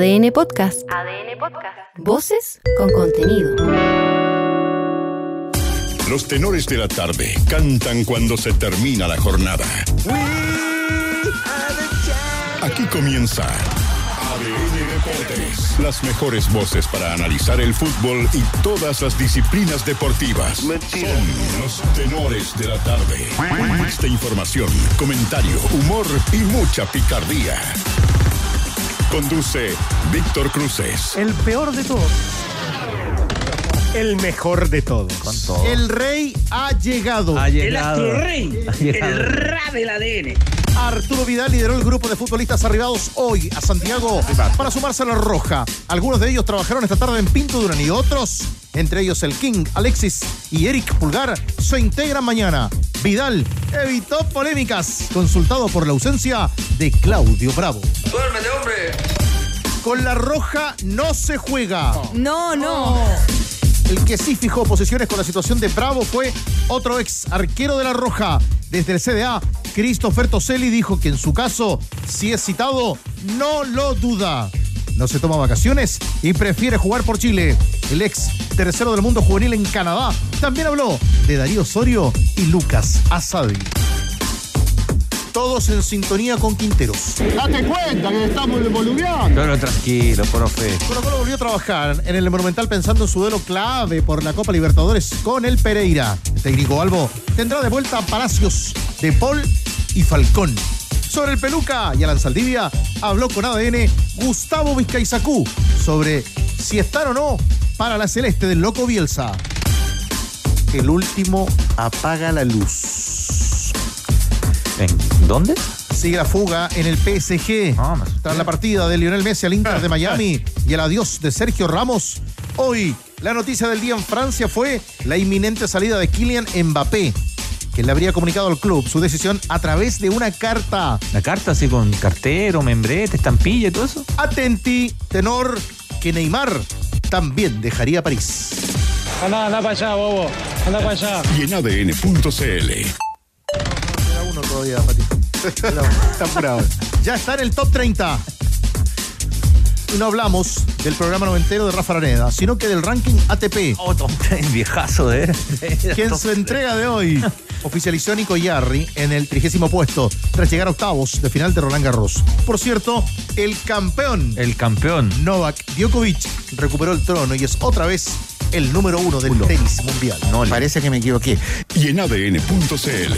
ADN Podcast. ADN Podcast. Voces con contenido. Los tenores de la tarde cantan cuando se termina la jornada. Aquí comienza ADN Deportes. Las mejores voces para analizar el fútbol y todas las disciplinas deportivas. Son los tenores de la tarde. Esta información, comentario, humor y mucha picardía. Conduce Víctor Cruces. El peor de todos. El mejor de todos. Con todo. El rey ha llegado. Ha El llegado. astro rey, Ha llegado. el ra del ADN. Arturo Vidal lideró el grupo de futbolistas arribados hoy a Santiago para sumarse a la Roja. Algunos de ellos trabajaron esta tarde en Pinto Durán y otros, entre ellos el King, Alexis y Eric Pulgar, se integran mañana. Vidal evitó polémicas, consultado por la ausencia de Claudio Bravo. Duérmete, hombre. Con la Roja no se juega. No, no. El que sí fijó posiciones con la situación de Bravo fue otro ex arquero de la Roja. Desde el CDA, Christopher Toselli dijo que en su caso, si es citado, no lo duda. No se toma vacaciones y prefiere jugar por Chile. El ex tercero del mundo juvenil en Canadá también habló de Darío Osorio y Lucas Asadi. Todos en sintonía con Quinteros. Date cuenta que estamos boludeando. Pero tranquilo, profe. Colo Colo volvió a trabajar en el Monumental pensando en su duelo clave por la Copa Libertadores con el Pereira. El técnico Albo tendrá de vuelta a Palacios, De Paul y Falcón. Sobre el Peluca y Alan Saldivia habló con ADN Gustavo Vizcaizacú sobre si están o no para la celeste del Loco Bielsa. El último apaga la luz. ¿En dónde? Sigue la fuga en el PSG. No, me asusté. Tras la partida de Lionel Messi al Inter de Miami y el adiós de Sergio Ramos, hoy la noticia del día en Francia fue la inminente salida de Kylian Mbappé, que le habría comunicado al club su decisión a través de una carta. La carta así con cartero, membrete, estampilla y todo eso. Atenti, tenor, que Neymar también dejaría París. Anda, anda para allá, bobo. Anda para allá. Y en ADN.cl. Todavía, Patito. Está apurado. Ya está en el top 30. Y no hablamos del programa noventero de Rafa Araneda, sino que del ranking ATP. Oh, Tom, viejazo de que en su entrega de hoy oficializó a Nico Yarri en el trigésimo puesto tras llegar a octavos de final de Roland Garros. Por cierto, el campeón El campeón. Novak Djokovic recuperó el trono y es otra vez el número uno del tenis mundial. No, Parece que me equivoqué. Y en ADN.cl.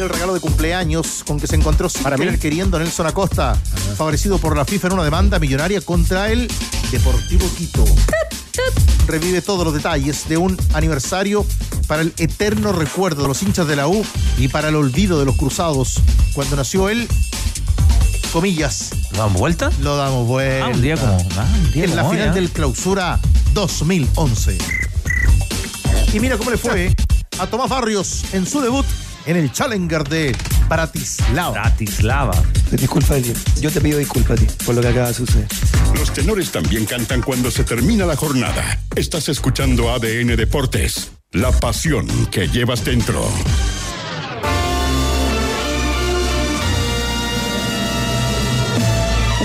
Mira el regalo de cumpleaños con que se encontró para querer queriendo Nelson Acosta, favorecido por la FIFA en una demanda millonaria contra el Deportivo Quito. Revive todos los detalles de un aniversario para el eterno recuerdo de los hinchas de la U y para el olvido de los cruzados. Cuando nació él, comillas, ¿Damos vuelta? lo damos vuelta. Ah, un día como. Ah, un día en la hoy, final ¿eh? del clausura 2011. Y mira cómo le fue a Tomás Barrios en su debut en el Challenger de Bratislava. Bratislava. Disculpa, Eli. yo te pido disculpas a ti por lo que acaba de suceder. Los tenores también cantan cuando se termina la jornada. Estás escuchando ADN Deportes. La pasión que llevas dentro.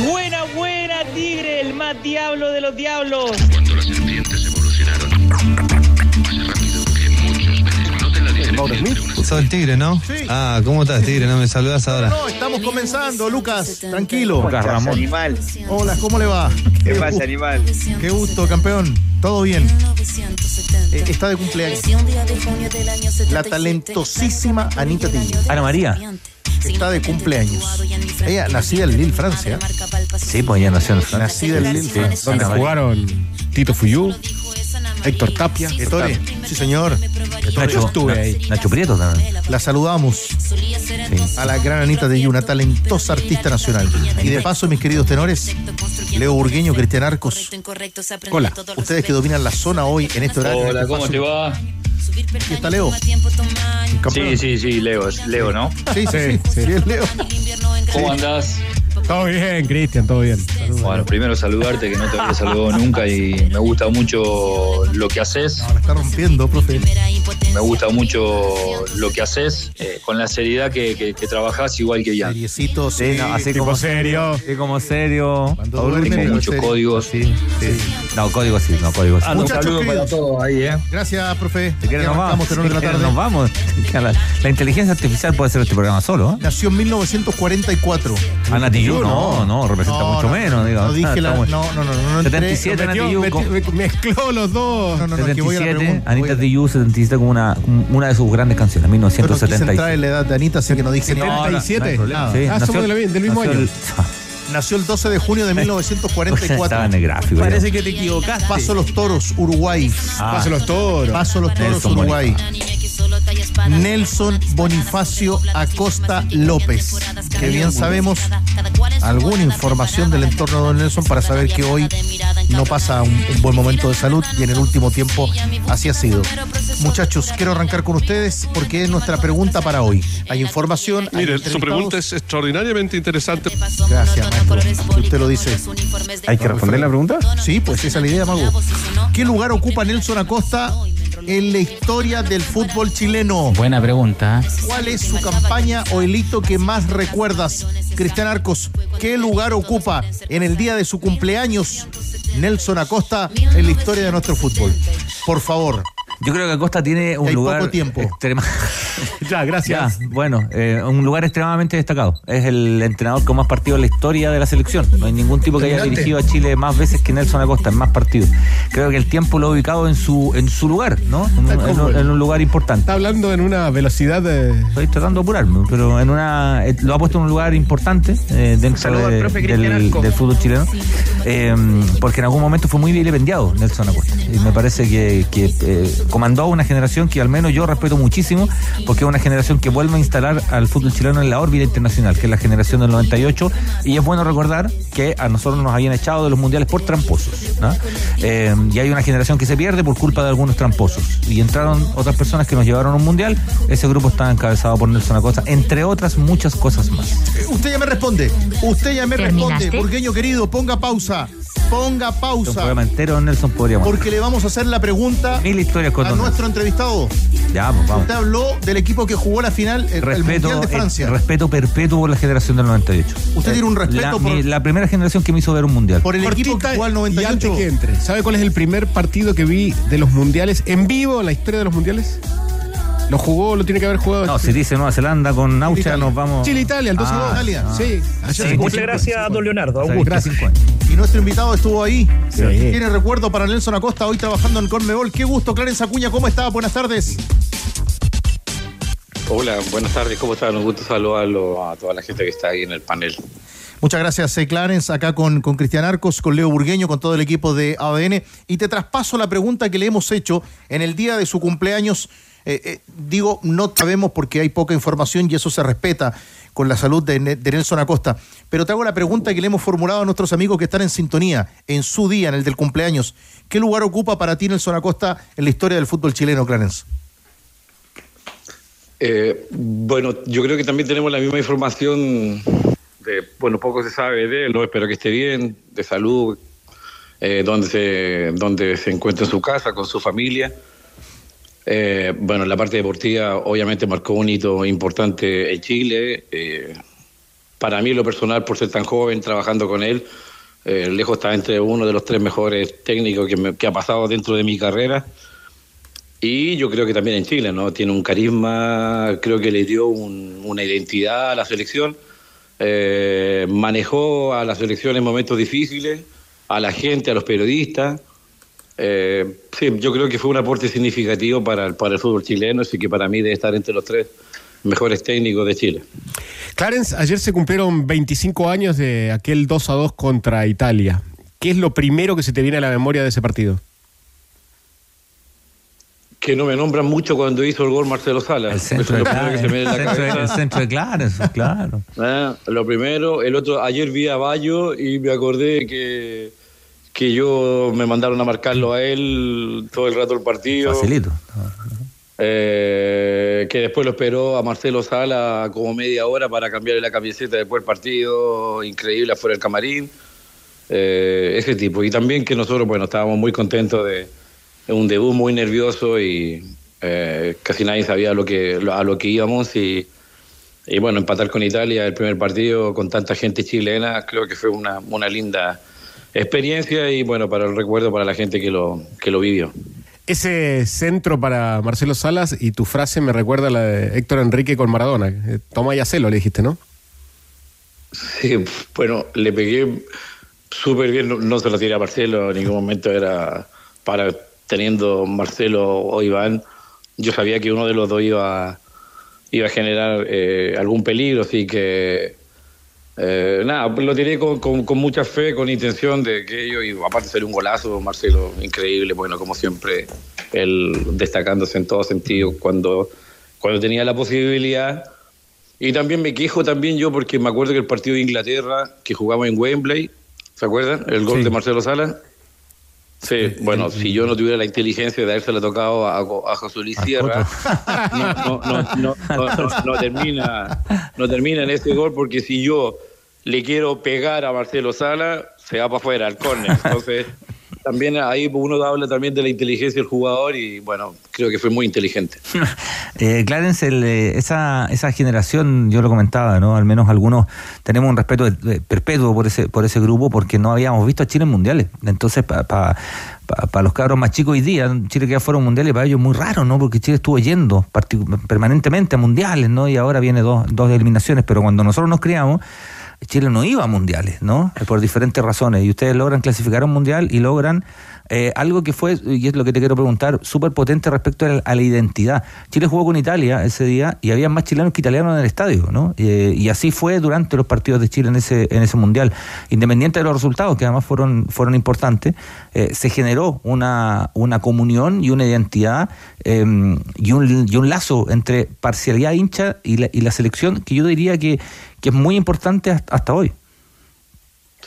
Buena, buena, tigre, el más diablo de los diablos. Cuando las serpientes evolucionaron más rápido que muchos venenos. La diferencia entre una Sos el tigre, ¿no? Sí. Ah, ¿cómo estás, tigre? No me saludas ahora. No, estamos comenzando, Lucas. Tranquilo. Lucas Ramón. Animal. Hola, ¿cómo le va? ¿Qué Qué pasa, animal? Qué gusto, campeón. Todo bien. Eh, está de cumpleaños. La talentosísima Anita Tilly. Ana María. Está de cumpleaños. Ella nacida en Lille, Francia. Sí, pues ya nació en Francia. Nacida en Lille, Francia. María. jugaron Tito Fuyú, Héctor Tapia. Ettore, sí señor. Nacho, estuve ahí. Nacho Prieto también. La saludamos a la gran Anita de una talentosa artista nacional. Y de paso, mis queridos tenores, Leo Burgueño, Cristian Arcos, Hola. ustedes que dominan la zona hoy en este horario. Hola, este ¿cómo te va? Aquí está Leo. Sí, sí, sí, Leo, es Leo, ¿no? Sí, sí, sí, sí, es Leo. ¿Cómo andás? Todo bien, Cristian, todo bien. Saludos. Bueno, primero saludarte, que no te había saludado nunca y me gusta mucho lo que haces. La está rompiendo, profe. Me gusta mucho lo que haces, eh, con la seriedad que, que, que trabajás igual que ya. Seriecito, sí. Sí, no, así Tipo como serio. Así como serio. Tengo muchos serio. códigos. Sí, sí. No, código sí, no, código sí. Ah, un saludo para todos ahí, ¿eh? Gracias, profe. Si quieren nos vamos. de la tarde. nos vamos. La, la inteligencia artificial puede hacer este programa solo, ¿eh? Nació en 1944. Ana No, no, representa No, mucho no, menos, digo. No dije Está la. No, no, no, no. no entré- 77 Ana Metió- Tijoux, metió- con- me- mezcló los dos. No, no, no, que voy a la 77, pregunta. Anita Tijoux, 77 como una, una de sus grandes canciones, Yo no quise entrar 1977. en la edad de Anita, así que no dije No, nada. no, 77. problema. Sí, Ah, somos del mismo año. Nació el 12 de junio de Estaba 1944. en el gráfico. Parece que te equivocaste. Paso los toros, Uruguay. Ah, Paso los toros. Paso los toros, Uruguay. Nelson Bonifacio Acosta López. Que bien sabemos alguna información del entorno de Don Nelson para saber que hoy no pasa un, un buen momento de salud y en el último tiempo así ha sido. Muchachos, quiero arrancar con ustedes porque es nuestra pregunta para hoy. Hay información. hay Mire, su pregunta es extraordinariamente interesante. Gracias, usted lo dice. ¿Hay que responder la pregunta? Sí, pues esa es la idea, Mago. ¿Qué lugar ocupa Nelson Acosta en la historia del fútbol chileno? Buena pregunta. ¿Cuál es su campaña o el hito que más recuerdas? Cristian Arcos, ¿qué lugar ocupa en el día de su cumpleaños Nelson Acosta en la historia de nuestro fútbol? Por favor. Yo creo que Acosta tiene un Hay lugar. poco tiempo. extrema- Ya, gracias. Ya, bueno, eh, un lugar extremadamente destacado. Es el entrenador con más partidos en la historia de la selección. No hay ningún tipo que haya dirigido a Chile más veces que Nelson Acosta, en más partidos. Creo que el tiempo lo ha ubicado en su, en su lugar, ¿no? En un, en un- en un lugar importante. Está hablando en una velocidad de. Estoy tratando de apurarme, pero en una eh, lo ha puesto en un lugar importante eh, dentro Saludo al de- profe Cristian del, fútbol chileno, eh, porque en algún momento fue muy vilipendiado Nelson Acosta. Y me parece que, que, eh, comandó a una generación que al menos yo respeto muchísimo, porque es una generación que vuelve a instalar al fútbol chileno en la órbita internacional, que es la generación del 98. Y es bueno recordar que a nosotros nos habían echado de los mundiales por tramposos. ¿no? Eh, y hay una generación que se pierde por culpa de algunos tramposos. Y entraron otras personas que nos llevaron a un mundial. Ese grupo está encabezado por Nelson Acosta, entre otras muchas cosas más. Usted ya me responde. Usted ya me responde. ¿Terminaste? Burgueño querido, ponga pausa. Ponga Un pausa. programa entero, Nelson, podríamos. Porque le vamos a hacer la pregunta Mil historias con a nuestro entrevistado. Ya, pues, vamos. Usted habló del equipo que jugó la final, el, el Respeto, Mundial de Francia. eh, respeto perpetuo por la generación del 98. Usted tiene un respeto la, por- mi- la primera generación que me hizo ver un mundial. por el equipo que Cortita jugó al y 98. antes que entre. ¿Sabe cuál es el primer partido que vi de los mundiales en vivo en la historia de los mundiales? ¿Lo jugó? ¿Lo tiene que haber jugado? No, si dice Nueva Zelanda con Naucha, nos vamos. Chile-Italia, el 12 Ah, Italia. ah. Sí, Sí, se muchas cumplió. don Leonardo. O sea, Gracias. 25 años. Y nuestro invitado estuvo ahí. Sí. Tiene recuerdo para Nelson Acosta hoy trabajando en Conmebol. Qué gusto, Clarence Acuña. ¿Cómo está? Buenas tardes. Hola, buenas tardes, ¿cómo están? Un gusto saludarlo a toda la gente que está ahí en el panel. Muchas gracias, eh, Clarence, acá con, con Cristian Arcos, con Leo Burgueño, con todo el equipo de ADN. Y te traspaso la pregunta que le hemos hecho en el día de su cumpleaños. Eh, eh, digo, no sabemos porque hay poca información y eso se respeta con la salud de, Ne- de Nelson Acosta. Pero te hago la pregunta que le hemos formulado a nuestros amigos que están en sintonía, en su día, en el del cumpleaños. ¿Qué lugar ocupa para ti Nelson Acosta en la historia del fútbol chileno, Clarence? Eh, bueno, yo creo que también tenemos la misma información de, bueno, poco se sabe de él, ¿no? espero que esté bien, de salud, eh, donde, se, donde se encuentra en su casa, con su familia. Eh, bueno, en la parte deportiva obviamente marcó un hito importante en Chile. eh, para mí, lo personal, por ser tan joven, trabajando con él, eh, lejos está entre uno de los tres mejores técnicos que, me- que ha pasado dentro de mi carrera. Y yo creo que también en Chile, ¿no? Tiene un carisma, creo que le dio un- una identidad a la selección. Eh, manejó a la selección en momentos difíciles, a la gente, a los periodistas. Eh, sí, yo creo que fue un aporte significativo para el, para el fútbol chileno, así que para mí debe estar entre los tres mejores técnicos de Chile. Clarence, ayer se cumplieron 25 años de aquel 2 a 2 contra Italia. ¿Qué es lo primero que se te viene a la memoria de ese partido? Que no me nombran mucho cuando hizo el gol Marcelo Salas. El Eso centro es de lo primero que se me viene a la Clarence. El centro de- cabeza. el centro de Clarence, claro. Ah, lo primero, el otro, ayer vi a Bayo y me acordé que, que yo me mandaron a marcarlo a él todo el rato el partido. Facilito. eh, que después lo esperó a Marcelo Sala como media hora para cambiarle la camiseta después del partido, increíble afuera del camarín, eh, ese tipo. Y también que nosotros, bueno, estábamos muy contentos de, de un debut muy nervioso y eh, casi nadie sabía lo que, a lo que íbamos y, y bueno, empatar con Italia el primer partido con tanta gente chilena, creo que fue una, una linda experiencia y bueno, para el recuerdo para la gente que lo, que lo vivió. Ese centro para Marcelo Salas y tu frase me recuerda a la de Héctor Enrique con Maradona. Eh, Toma y hacelo, le dijiste, ¿no? Sí, bueno, le pegué súper bien, no, no se lo tiré a Marcelo, en ningún momento era para teniendo Marcelo o Iván, yo sabía que uno de los dos iba, iba a generar eh, algún peligro, así que eh, nada, lo tiré con, con, con, mucha fe, con intención de que ellos, y aparte de ser un golazo, Marcelo, increíble, bueno, como siempre, él destacándose en todo sentido cuando, cuando tenía la posibilidad. Y también me quejo también yo porque me acuerdo que el partido de Inglaterra, que jugamos en Wembley, ¿se acuerdan? El gol Sí. de Marcelo Sala. Sí, bueno, si yo no tuviera la inteligencia de habérsela tocado a, a José Luis Sierra, no, no, no, no, no, no- no termina, no termina en ese gol porque si yo le quiero pegar a Marcelo Sala, se va para afuera al córner. Entonces, también ahí uno habla también de la inteligencia del jugador y bueno, creo que fue muy inteligente. Eh, Clarence, el, eh, esa, esa generación, yo lo comentaba, ¿no? Al menos algunos tenemos un respeto perpetuo por ese, por ese grupo porque no habíamos visto a Chile en mundiales. Entonces, para los cabros más chicos hoy día, Chile que ya fueron mundiales, para ellos muy raro, ¿no? Porque Chile estuvo yendo permanentemente a mundiales, ¿no? Y ahora viene dos, dos eliminaciones, pero cuando nosotros nos criamos, Chile no iba a mundiales, ¿no? Por diferentes razones. Y ustedes logran clasificar a un mundial y logran eh, algo que fue, y es lo que te quiero preguntar, súper potente respecto a la, a la identidad. Chile jugó con Italia ese día y había más chilenos que italianos en el estadio, ¿no? Eh, y así fue durante los partidos de Chile en ese, en ese mundial. Independiente de los resultados, que además fueron, fueron importantes, eh, se generó una, una comunión y una identidad eh, y, un, y un lazo entre parcialidad hincha y la, y la selección que yo diría que, que es muy importante hasta, hasta hoy.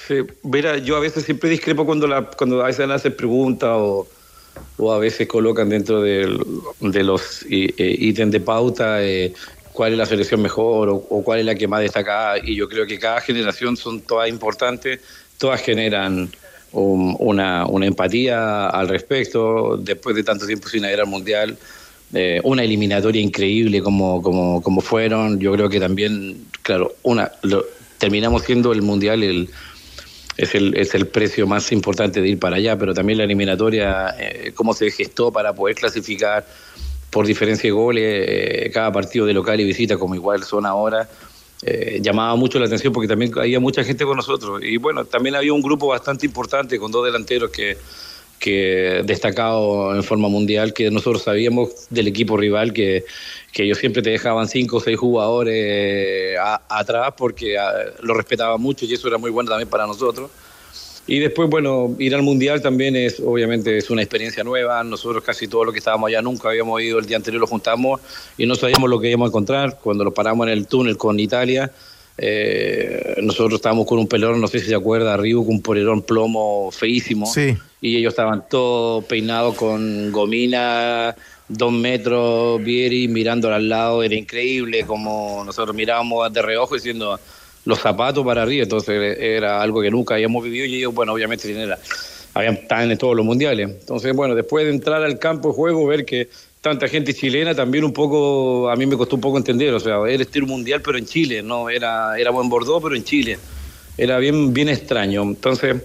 Sí, mira, yo a veces siempre discrepo cuando, la, cuando a veces hacen preguntas o, o a veces colocan dentro de los eh, ítems de pauta eh, cuál es la selección mejor o, cuál es la que más destaca. Y yo creo que cada generación son todas importantes, todas generan un- una, una empatía al respecto. Después de tanto tiempo sin ir al mundial, eh, una eliminatoria increíble como, como, como fueron. Yo creo que también, claro, una lo- terminamos siendo el mundial el es el, es el precio más importante de ir para allá, pero también la eliminatoria, eh, cómo se gestó para poder clasificar por diferencia de goles eh, cada partido de local y visita, como igual son ahora, eh, llamaba mucho la atención porque también había mucha gente con nosotros. Y bueno, también había un grupo bastante importante con dos delanteros que, que destacado en forma mundial, que nosotros sabíamos del equipo rival que, que ellos siempre te dejaban cinco o seis jugadores a- atrás porque ah, lo respetaban mucho y eso era muy bueno también para nosotros. Y después, bueno, ir al Mundial también es, obviamente, es una experiencia nueva. Nosotros casi todos los que estábamos allá nunca habíamos ido, el día anterior lo juntamos y no sabíamos lo que íbamos a encontrar. Cuando lo paramos en el túnel con Italia, eh, nosotros estábamos con un pelerón, no sé si se acuerda, arriba con un polerón plomo feísimo. Sí. Y ellos estaban todos peinados con gomina, dos metros, Vieri mirando al lado, era increíble como nosotros mirábamos de reojo diciendo los zapatos para arriba, entonces era algo que nunca habíamos vivido y ellos, bueno, obviamente tienen la- habían están en todos los mundiales. Entonces, bueno, después de entrar al campo de juego, ver que tanta gente chilena también un poco, a mí me costó un poco entender, o sea, era estilo mundial pero en Chile, no era era buen Bordeaux pero en Chile. Era bien bien extraño. Entonces,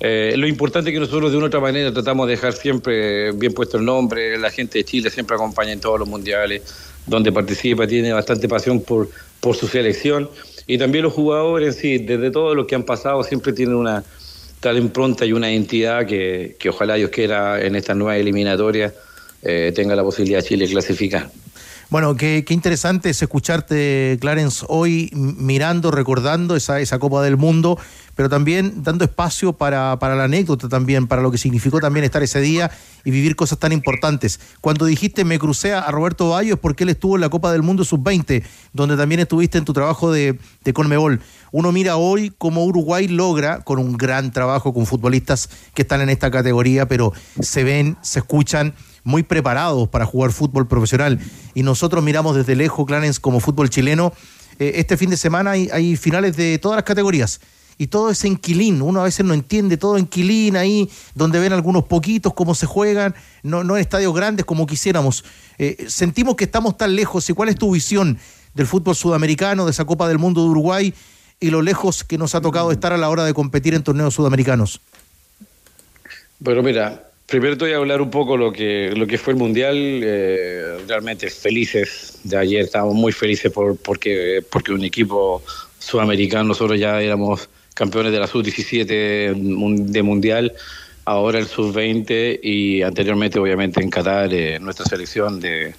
eh, lo importante es que nosotros de una otra manera tratamos de dejar siempre bien puesto el nombre, la gente de Chile siempre acompaña en todos los mundiales donde participa, tiene bastante pasión por, por su selección y también los jugadores, sí, desde todos los que han pasado siempre tienen una tal impronta y una identidad que, que ojalá Dios quiera en esta nueva eliminatoria eh, tenga la posibilidad Chile clasificar. Bueno, qué, interesante es escucharte, Clarence, hoy mirando, recordando esa, Copa del Mundo, pero también dando espacio para, para la anécdota también, para lo que significó también estar ese día y vivir cosas tan importantes. Cuando dijiste me crucé a Roberto Bayo es porque él estuvo en la Copa del Mundo Sub-20, donde también estuviste en tu trabajo de, de Conmebol. Uno mira hoy cómo Uruguay logra, con un gran trabajo con futbolistas que están en esta categoría, pero se ven, se escuchan muy preparados para jugar fútbol profesional. Y nosotros miramos desde lejos, Clarence, como fútbol chileno. Eh, este fin de semana hay, finales de todas las categorías y todo es en Quilín. Uno a veces no entiende todo en Quilín, ahí donde ven algunos poquitos cómo se juegan, no, no en estadios grandes como quisiéramos. Eh, sentimos que estamos tan lejos. ¿Y cuál es tu visión del fútbol sudamericano, de esa Copa del Mundo de Uruguay y lo lejos que nos ha tocado estar a la hora de competir en torneos sudamericanos? Bueno, mira, primero te voy a hablar un poco lo que lo que fue el mundial. Eh, realmente felices de ayer, estábamos muy felices por, porque porque un equipo sudamericano nosotros ya éramos campeones de la sub-17 de mundial, ahora el sub-20 y anteriormente obviamente en Qatar eh, nuestra selección de,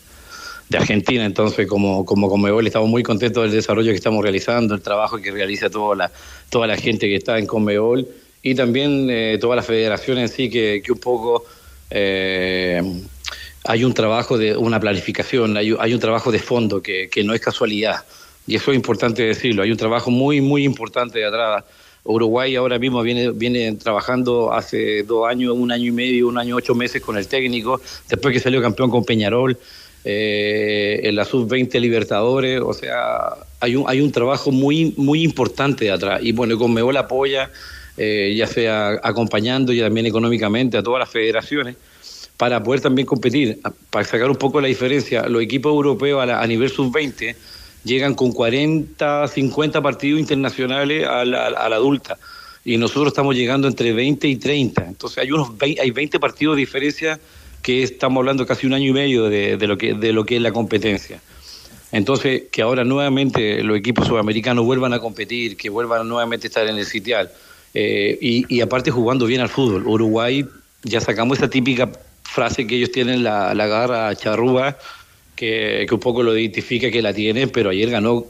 de Argentina. Entonces, como, como Conmebol, estamos muy contentos del desarrollo que estamos realizando, el trabajo que realiza toda la, toda la gente que está en Conmebol y también eh, toda la federación en sí, que, que un poco eh, hay un trabajo de una planificación, hay, un trabajo de fondo que, que no es casualidad. Y eso es importante decirlo, hay un trabajo muy, muy importante de atrás Uruguay ahora mismo viene, viene trabajando hace dos años, un año y medio, un año ocho meses con el técnico, después que salió campeón con Peñarol, eh, en la sub-20 Libertadores, o sea, hay un, hay un trabajo muy, muy importante de atrás. Y bueno, con Mebol apoya, eh, ya sea acompañando y también económicamente a todas las federaciones, para poder también competir, para sacar un poco la diferencia. Los equipos europeos a, nivel sub-20 llegan con 40, 50 partidos internacionales a la, adulta y nosotros estamos llegando entre 20 y 30. Entonces hay unos 20, hay 20 partidos de diferencia que estamos hablando casi un año y medio de, lo que de lo que es la competencia. Entonces, que ahora nuevamente los equipos sudamericanos vuelvan a competir, que vuelvan nuevamente a estar en el sitial, eh, y, aparte jugando bien al fútbol. Uruguay, ya sacamos esa típica frase que ellos tienen, la, la garra charrúa, que, un poco lo identifica que la tiene, pero ayer ganó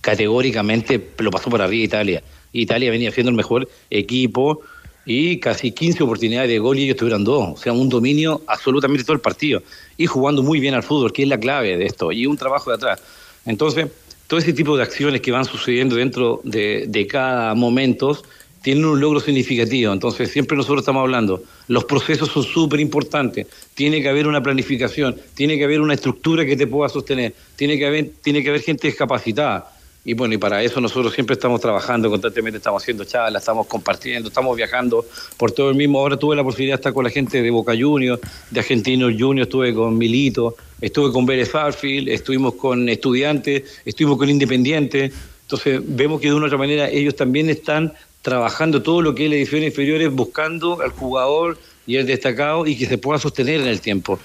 categóricamente, lo pasó por arriba Italia. Italia venía siendo el mejor equipo y casi 15 oportunidades de gol y ellos tuvieron dos. O sea, un dominio absolutamente todo el partido. Y jugando muy bien al fútbol, que es la clave de esto, y un trabajo de atrás. Entonces, todo ese tipo de acciones que van sucediendo dentro de, de cada momento tienen un logro significativo. Entonces, siempre nosotros estamos hablando, los procesos son súper importantes, tiene que haber una planificación, tiene que haber una estructura que te pueda sostener, tiene que haber, tiene que haber gente capacitada. Y bueno, y para eso nosotros siempre estamos trabajando, constantemente estamos haciendo charlas, estamos compartiendo, estamos viajando por todo el mismo. Ahora tuve la posibilidad de estar con la gente de Boca Juniors, de Argentinos Juniors, estuve con Milito, estuve con Vélez Farfield, estuvimos con estudiantes, estuvimos con Independiente. Entonces vemos que de una u otra manera ellos también están trabajando todo lo que es la edición inferiores, buscando al jugador y el destacado y que se pueda sostener en el tiempo.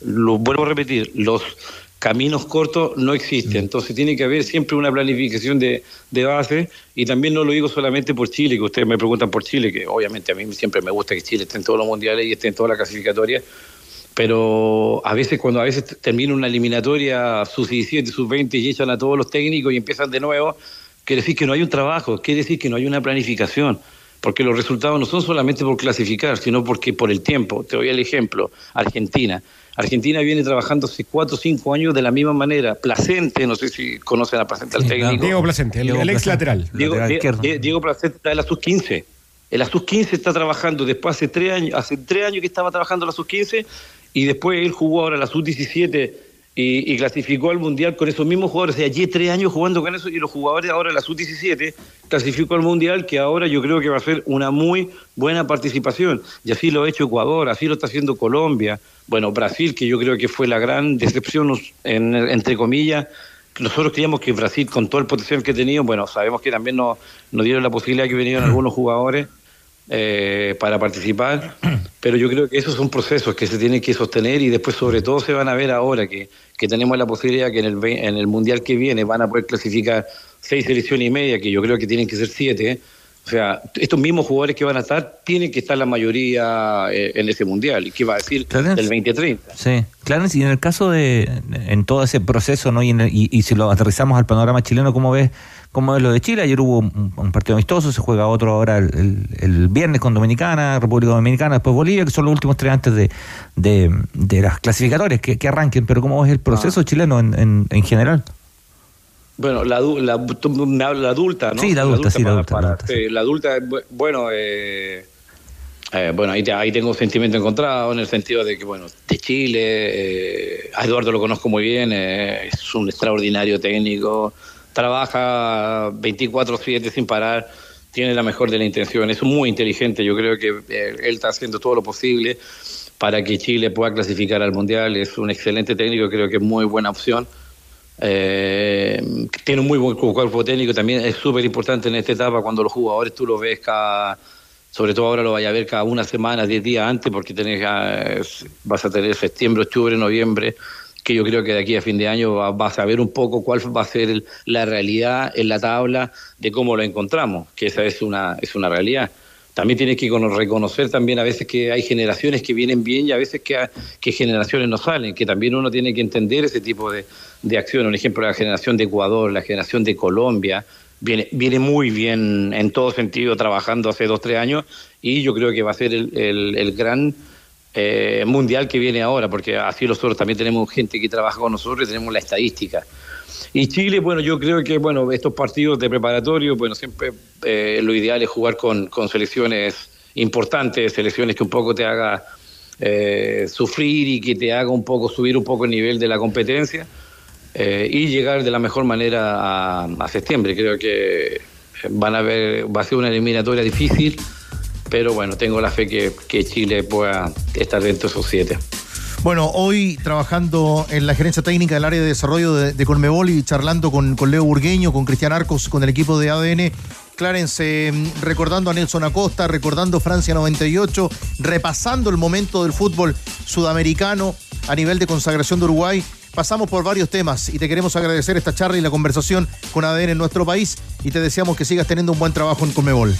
Lo vuelvo a repetir, los caminos cortos no existen, entonces tiene que haber siempre una planificación de, de base y también no lo digo solamente por Chile, que ustedes me preguntan por Chile, que obviamente a mí siempre me gusta que Chile esté en todos los mundiales y esté en todas las clasificatorias, pero a veces cuando a veces termina una eliminatoria sus 17, sus 20 y echan a todos los técnicos y empiezan de nuevo, quiere decir que no hay un trabajo, quiere decir que no hay una planificación, porque los resultados no son solamente por clasificar, sino porque por el tiempo. Te doy el ejemplo, Argentina. Argentina viene trabajando hace cuatro o cinco años de la misma manera. Placente, no sé si conocen a Placente al técnico. Diego Placente, el, ex lateral. Diego, Diego, Placente está en la sub-15. En la sub-15 está trabajando después hace tres años, hace tres años que estaba trabajando en la sub-15 y después él jugó ahora la sub-17 y, clasificó al Mundial con esos mismos jugadores. O sea, allí tres años jugando con eso y los jugadores ahora la sub-17 clasificó al Mundial que ahora yo creo que va a ser una muy buena participación. Y así lo ha hecho Ecuador, así lo está haciendo Colombia. Bueno, Brasil, que yo creo que fue la gran decepción, entre comillas. Nosotros creíamos que Brasil, con todo el potencial que ha tenido, bueno, sabemos que también nos, nos dieron la posibilidad que vinieron algunos jugadores eh, para participar, pero yo creo que esos son procesos que se tienen que sostener y después sobre todo se van a ver ahora que, que tenemos la posibilidad que en el, en el Mundial que viene van a poder clasificar seis selecciones y media, que yo creo que tienen que ser siete. O sea, estos mismos jugadores que van a estar, tienen que estar la mayoría eh, en ese mundial. ¿Y qué va a decir del 2030? Sí, Clarence, y en el caso de, en todo ese proceso, ¿no? Y, y, y si lo aterrizamos al panorama chileno, ¿cómo ves como es lo de Chile. Ayer hubo un, partido amistoso, se juega otro ahora el, viernes con Dominicana, República Dominicana, después Bolivia, que son los últimos tres antes de, de, las clasificatorias que, arranquen. Pero ¿cómo es el proceso ah. chileno en, en, general? Bueno, la, la, la, adulta, ¿no? Sí, la adulta, sí, la adulta. la adulta, bueno, eh, Eh, bueno, ahí, ahí tengo un sentimiento encontrado en el sentido de que, bueno, de Chile, eh, a Eduardo lo conozco muy bien, eh, es un extraordinario técnico, trabaja 24/7 sin parar, tiene la mejor de la intención, es muy inteligente, yo creo que eh, él está haciendo todo lo posible para que Chile pueda clasificar al Mundial, es un excelente técnico, creo que es muy buena opción. Eh, tiene un muy buen cu- cuerpo técnico, también es súper importante en esta etapa cuando los jugadores tú los ves cada, sobre todo ahora lo vaya a ver cada una semana, diez días antes, porque tenés, vas a tener septiembre, octubre, noviembre, que yo creo que de aquí a fin de año va- a ver un poco cuál va a ser el- la realidad en la tabla de cómo lo encontramos, que esa es una, es una realidad. También tienes que cono- reconocer también a veces que hay generaciones que vienen bien y a veces que, que generaciones no salen, que también uno tiene que entender ese tipo de, de acciones. Un ejemplo, la generación de Ecuador, la generación de Colombia, viene, viene muy bien en todo sentido trabajando hace dos, tres años y yo creo que va a ser el- el gran eh, mundial que viene ahora, porque así nosotros también tenemos gente que trabaja con nosotros y tenemos la estadística. Y Chile, bueno, yo creo que bueno estos partidos de preparatorio, bueno, siempre eh, lo ideal es jugar con, con selecciones importantes, selecciones que un poco te haga eh, sufrir y que te haga un poco subir un poco el nivel de la competencia eh, y llegar de la mejor manera a, a septiembre. Creo que van a ver, va a ser una eliminatoria difícil, pero bueno, tengo la fe que, Chile pueda estar dentro de esos siete. Bueno, hoy trabajando en la gerencia técnica del área de desarrollo de, de Conmebol y charlando con, Leo Burgueño, con Cristian Arcos, con el equipo de ADN. Clarence, mm, recordando a Nelson Acosta, recordando Francia 98, repasando el momento del fútbol sudamericano a nivel de consagración de Uruguay. Pasamos por varios temas y te queremos agradecer esta charla y la conversación con ADN en nuestro país y te deseamos que sigas teniendo un buen trabajo en Conmebol.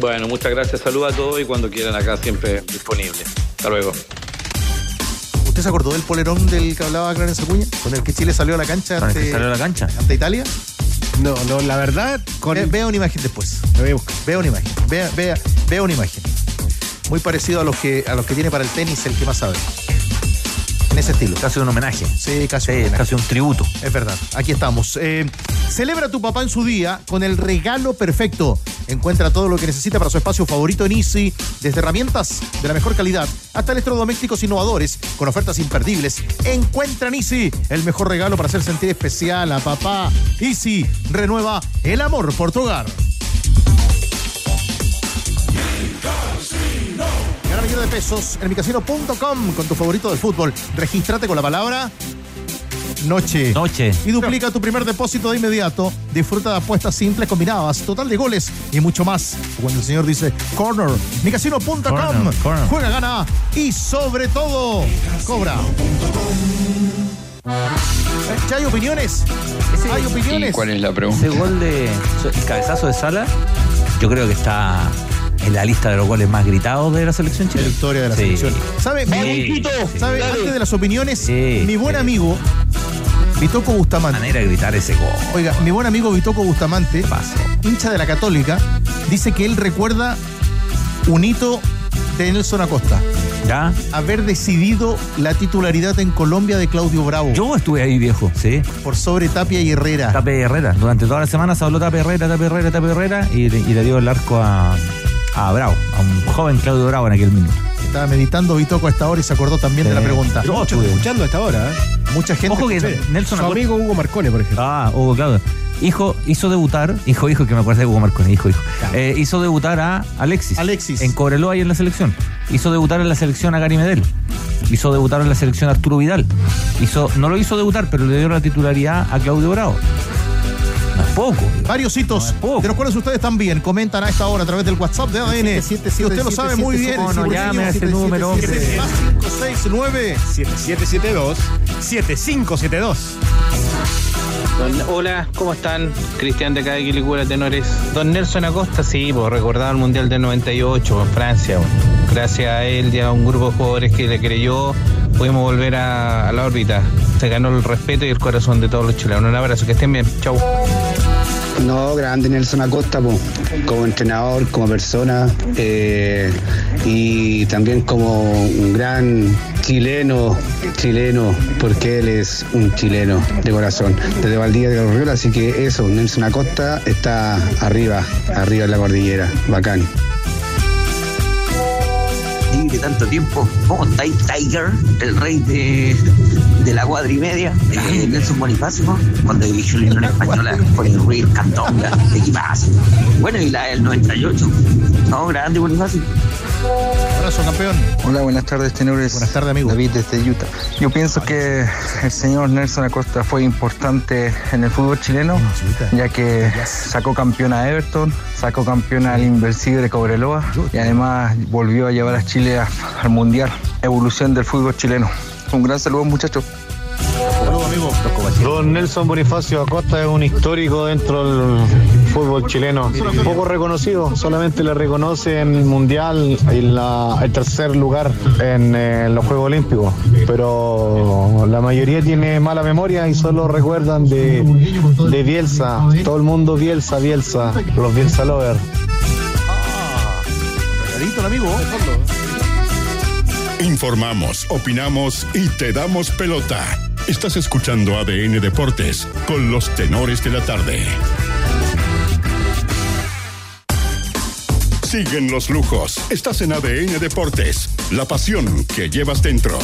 Bueno, muchas gracias, saludos a todos y cuando quieran acá siempre disponible. Hasta luego. ¿Usted se acordó del polerón del que hablaba Clarence Acuña? ¿Con el que Chile salió a la cancha Con el que ante, salió a la cancha. ante Italia? No, no, la verdad, con Ve- vea una imagen después. Lo voy a buscar. Vea una imagen. Vea, vea, vea una imagen. Muy parecido a los que a los que tiene para el tenis el que más sabe. En ese estilo. Casi un homenaje. Sí, casi Sí, un homenaje. casi un tributo. Es verdad, aquí estamos. Eh, celebra a tu papá en su día con el regalo perfecto. Encuentra todo lo que necesita para su espacio favorito en Easy, desde herramientas de la mejor calidad hasta electrodomésticos innovadores con ofertas imperdibles. Encuentra en Easy el mejor regalo para hacer sentir especial a papá. Easy renueva el amor por tu hogar. Gana millón de pesos en micasino.com con tu favorito del fútbol. Regístrate con la palabra noche. Noche. Y duplica tu primer depósito de inmediato. Disfruta de apuestas simples combinadas, total de goles y mucho más. Cuando el señor dice corner, micasino.com. Juega, gana y sobre todo, cobra. ¿Ya hay opiniones? ¿Hay opiniones? es la pregunta? Ese gol de. El cabezazo de Sala, yo creo que está en la lista de los goles más gritados de la selección La chilena. victoria de la Sí. selección. ¿Sabe? Sí, sí. ¿Sabe? Antes de las opiniones, Sí, mi buen sí. amigo Vitoco Bustamante. manera de gritar ese gol. Oiga, mi buen amigo Vitoco Bustamante, hincha de la Católica, dice que él recuerda un hito de Nelson Acosta. ¿Ya? Haber decidido la titularidad en Colombia de Claudio Bravo Yo estuve ahí, viejo, sí. por sobre Tapia y Herrera. Tape Herrera. Durante toda la semana se habló Tape Herrera, Tape Herrera, Tape Herrera y, y le dio el arco a, a Bravo, a un joven Claudio Bravo en aquel minuto. Estaba meditando Vitoco a esta hora y se acordó también de la pregunta. Yo escuchando hasta ahora. ¿eh? Mucha gente. Ojo que. Nelson Su amigo Hugo Marcone, por ejemplo. Ah, Hugo Claudio. Hijo, hizo debutar, hijo, hijo, que me acuerdo de Hugo Marconi, hijo, hijo. Eh, hizo debutar a Alexis. Alexis. En Cobreloa y en la selección. Hizo debutar en la selección a Gary Medel. Hizo debutar en la selección a Arturo Vidal. Hizo, no lo hizo debutar, pero le dio la titularidad a Claudio Bravo. No es poco. Varios hitos, No es poco. de los cuales ustedes también comentan a esta hora a través del WhatsApp de ADN. Si usted lo sabe muy bien. No, llame a ese número, hombre. Más 569 7772 7572. Don- hola, ¿cómo están? Cristian de acá de Quilicura, tenores. Don Nelson Acosta, sí, pues recordaba el Mundial del 98 en Francia. Gracias a él y a un grupo de jugadores que le creyó, pudimos volver a, a la órbita. Se ganó el respeto y el corazón de todos los chilenos. Un abrazo, que estén bien. Chau. No, grande Nelson Acosta, como entrenador, como persona eh, y también como un gran chileno, chileno, porque él es un chileno de corazón, desde Valdivia de los Ríos, así que eso, Nelson Acosta está arriba, arriba en la cordillera, bacán. Tanto tiempo. ¿Cómo estáis, Tiger? El rey de, de la cuadrimedia. Eh, Nelson Bonifacio, cuando dirigió la Unión Española, con el Ruiz Cantonga, equipazo. Bueno, y la del 98. No, grande Bonifacio. Abrazo, campeón. Hola, buenas tardes, tenores. Buenas tardes, amigo. David desde Utah. Yo pienso que el señor Nelson Acosta fue importante en el fútbol chileno, ya que sacó campeón a Everton, sacó campeón al Inversible de Cobreloa y además volvió a llevar a Chile al Mundial. Evolución del fútbol chileno. Un gran saludo, muchachos. Amigo. Don Nelson Bonifacio Acosta es un histórico dentro del fútbol chileno. Poco reconocido, solamente le reconoce en el Mundial y la- el tercer lugar en eh, los Juegos Olímpicos. Pero la mayoría tiene mala memoria y solo recuerdan de, de Bielsa. Todo el mundo Bielsa, Bielsa, los Bielsa Lovers. Regalito, el amigo. Informamos, opinamos y te damos pelota. Estás escuchando ADN Deportes con los tenores de la tarde. Siguen los lujos. Estás en ADN Deportes. La pasión que llevas dentro.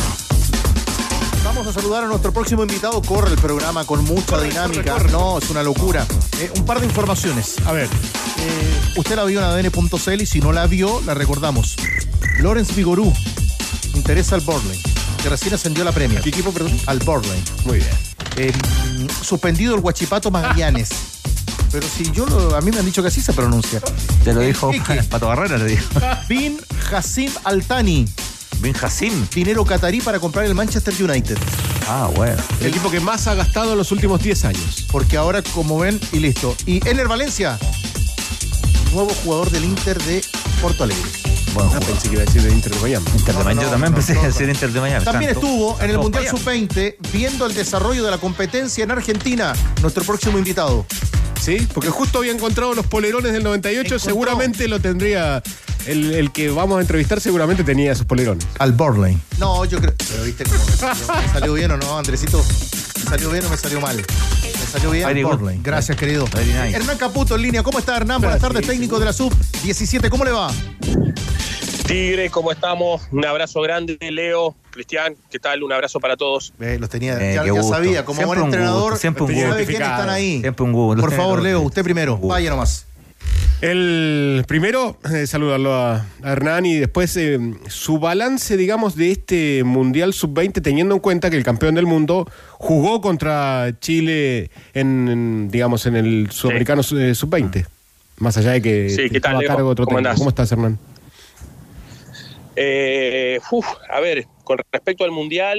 Vamos a saludar a nuestro próximo invitado. Corre el programa con mucha dinámica. No, es una locura. Eh, un par de informaciones. A ver, eh, usted la vio en adn.cl y si no la vio, la recordamos. Lawrence Vigorú interesa al Borley, que recién ascendió la Premier. ¿Qué equipo, perdón? Al Borley. Muy bien. suspendido el Guachipato Magallanes. Pero si yo lo- a mí me han dicho que así se pronuncia. Te lo dijo. Pato Barrera, le dijo. Bin Hassim Altani. Bin Hassim. Dinero catarí para comprar el Manchester United. Ah, bueno. El equipo que más ha gastado en los últimos 10 años. Porque ahora, como ven, y listo. Y Ener Valencia, nuevo jugador del Inter de Porto Alegre. Bueno, Ah, pensé que iba a decir de Inter de Miami. Inter de No, Miami. no, Yo también no, empecé no, a no. decir Inter de Miami. También estuvo en el No, Mundial vaya. Sub-20 viendo el desarrollo de la competencia en Argentina. Nuestro próximo invitado. Sí, porque justo había encontrado los polerones del 98, seguramente lo tendría. El, el que vamos a entrevistar seguramente tenía esos polerones. Al Borley. No, yo creo. Pero viste cómo me salió, ¿Me salió bien o no, Andresito. ¿Me salió bien o me salió mal? Salió bien Very good. Borley. Gracias, querido. Very nice. Hernán Caputo en línea. ¿Cómo está, Hernán? Buenas tardes, técnico de la Sub-17. ¿Cómo le va? Tigre, ¿cómo estamos? Un abrazo grande, Leo, Cristian, ¿qué tal? Un abrazo para todos. Eh, los tenía, Eh, ya, qué ya sabía, como Siempre buen un entrenador, gusto, siempre un sabe gusto. quiénes están ahí. Siempre un gusto. Por favor. Leo, usted primero. Vaya nomás. El primero, eh, saludarlo a, a Hernán y después eh, su balance, digamos, de este Mundial Sub-20, teniendo en cuenta que el campeón del mundo jugó contra Chile en, en, digamos, en el Sudamericano su- eh, Sub-20. Más allá de que Sí, ¿qué tal, a cargo otro ¿Cómo? ¿Cómo estás, Hernán? Eh, uf, a ver, con respecto al Mundial,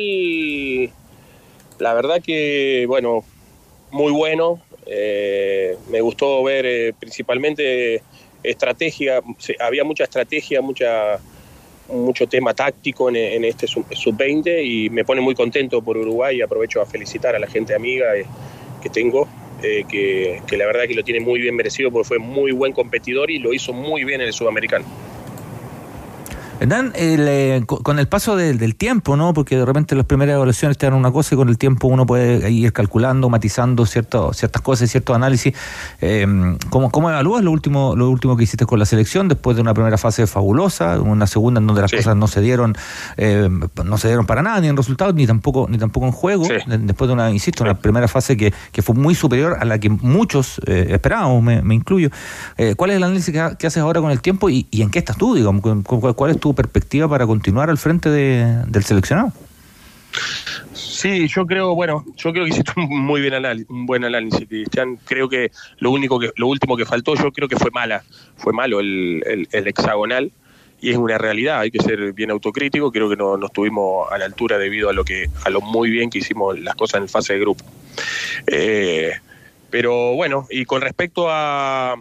la verdad que, bueno, muy bueno. Eh, me gustó ver eh, principalmente estrategia, había mucha estrategia, mucho tema táctico en, este sub- sub-20 y me pone muy contento por Uruguay y aprovecho a felicitar a la gente amiga eh, que tengo, eh, que, que la verdad que lo tiene muy bien merecido porque fue muy buen competidor y lo hizo muy bien en el sudamericano. Hernán, el, eh, co- con el paso del, del tiempo, ¿no? Porque de repente las primeras evaluaciones te dan una cosa y con el tiempo uno puede ir calculando, matizando cierto, ciertas cosas y ciertos análisis. Eh, ¿cómo, ¿Cómo evalúas lo último, lo último que hiciste con la selección después de una primera fase fabulosa, una segunda en donde las cosas no se dieron, eh, no se dieron para nada, ni en resultados, ni tampoco, ni tampoco en juego, de- después de una, insisto, una primera fase que, que fue muy superior a la que muchos eh, esperábamos, me, me incluyo. Eh, ¿Cuál es el análisis que, ha- que haces ahora con el tiempo y, y en qué estás tú, digamos? ¿Cu- cu- ¿Cuál es tu perspectiva para continuar al frente de- del seleccionado? Sí, yo creo, bueno, yo creo que hiciste un muy bien análisis, un buen análisis, Cristian. Creo que lo único que, lo último que faltó, yo creo que fue mala, fue malo el, hexagonal y es una realidad. Hay que ser bien autocrítico. Creo que no, no estuvimos a la altura debido a lo que, a lo muy bien que hicimos las cosas en fase de grupo. Eh, pero bueno, y con respecto a,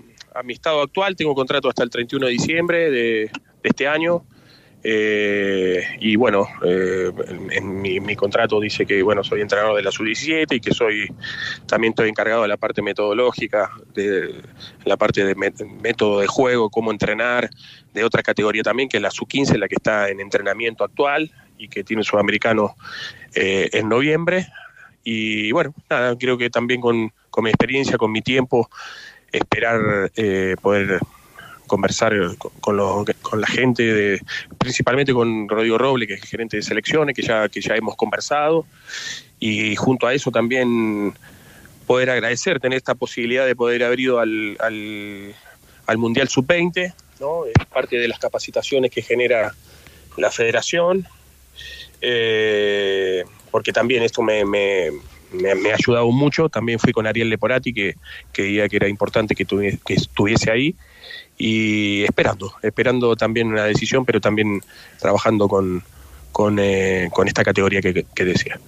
mi estado actual, tengo contrato hasta el 31 de diciembre de este año. Eh, y bueno, eh, en, mi, mi contrato dice que bueno soy entrenador de la sub-17 y que soy también estoy encargado de la parte metodológica, de la parte de método de juego, cómo entrenar, de otra categoría también, que es la sub-15, la que está en entrenamiento actual y que tiene sudamericano eh, en noviembre. Y bueno, nada, creo que también con, con mi experiencia, con mi tiempo, esperar eh, poder conversar con, con, la gente, principalmente con Rodrigo Roble, que es gerente de selecciones, que ya, que ya hemos conversado, y junto a eso también poder agradecer, tener esta posibilidad de poder haber ido al, al, al Mundial Sub-20, ¿no? es parte de las capacitaciones que genera la federación, eh, porque también esto me, me, ha ayudado mucho. También fui con Ariel Leporati, que que que era importante que, tuvi- que estuviese ahí. Y esperando, esperando también una decisión, pero también trabajando con, con, eh, con esta categoría que, que decía.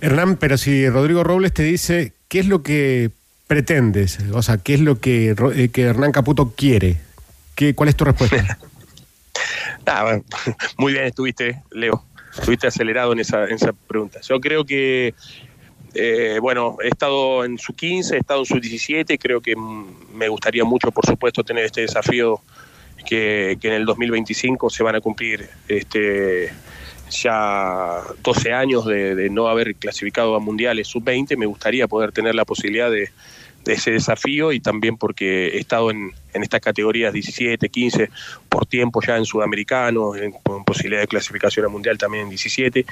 Hernán, pero si Rodrigo Robles te dice, ¿qué es lo que pretendes? O sea, ¿qué es lo que, eh, que Hernán Caputo quiere? ¿Qué, ¿Cuál es tu respuesta? Ah, bueno, muy bien estuviste, Leo. Estuviste acelerado en esa, en esa pregunta. Yo creo que, eh, bueno, he estado en su 15, he estado en su 17. Creo que me gustaría mucho, por supuesto, tener este desafío que, en el 2025 se van a cumplir este, ya 12 años de, de no haber clasificado a mundiales sub-20. Me gustaría poder tener la posibilidad de, ese desafío y también porque he estado en, en estas categorías 17, 15, por tiempo ya en Sudamericano, en, con posibilidad de clasificación a mundial también en 17,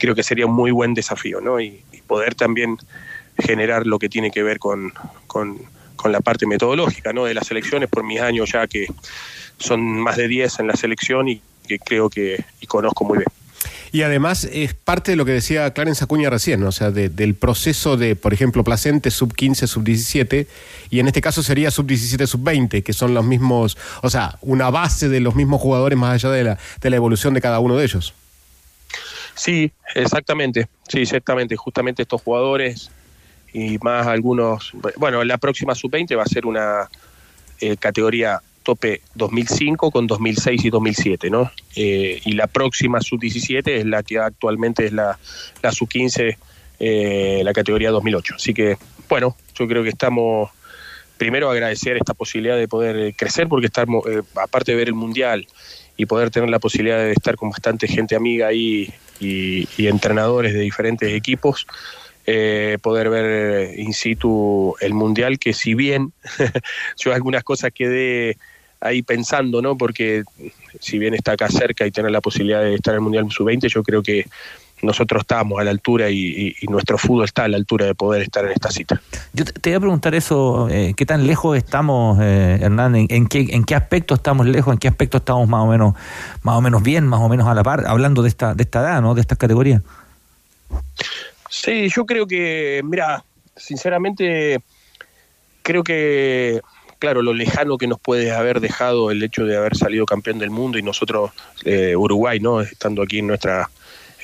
creo que sería un muy buen desafío, ¿no? Y poder también generar lo que tiene que ver con, con, con la parte metodológica, ¿no? De las selecciones, por mis años ya que son más de 10 en la selección y que creo que conozco muy bien. Y además es parte de lo que decía Clarence Acuña recién, ¿no? o sea, de- del proceso de, por ejemplo, Placente, sub 15, sub 17, y en este caso sería sub 17, sub 20, que son los mismos, o sea, una base de los mismos jugadores más allá de la, de la evolución de cada uno de ellos. Sí, exactamente, sí, exactamente, justamente estos jugadores y más algunos, bueno, la próxima sub-20 va a ser una eh, categoría tope 2005 con 2006 y 2007, ¿no? Eh, y la próxima sub-17 es la que actualmente es la, la sub-15, eh, la categoría 2008. Así que, bueno, yo creo que estamos, primero agradecer esta posibilidad de poder eh, crecer, porque estamos, eh, aparte de ver el Mundial y poder tener la posibilidad de estar con bastante gente amiga ahí y, y entrenadores de diferentes equipos, eh, poder ver in situ el mundial, que si bien yo algunas cosas quedé ahí pensando, ¿no? Porque si bien está acá cerca y tener la posibilidad de estar en el mundial sub-20, yo creo que nosotros estamos a la altura y, y- y nuestro fútbol está a la altura de poder estar en esta cita. Yo te, iba a preguntar eso, eh, ¿qué tan lejos estamos, eh, Hernán? ¿En, en qué, ¿En qué aspecto estamos lejos? ¿En qué aspecto estamos más o menos más o menos bien, más o menos a la par, hablando de esta de esta edad, ¿no? De estas categorías. Sí, yo creo que, mira, sinceramente, creo que, claro, lo lejano que nos puede haber dejado el hecho de haber salido campeón del mundo y nosotros, eh, Uruguay, ¿no? Estando aquí en nuestra,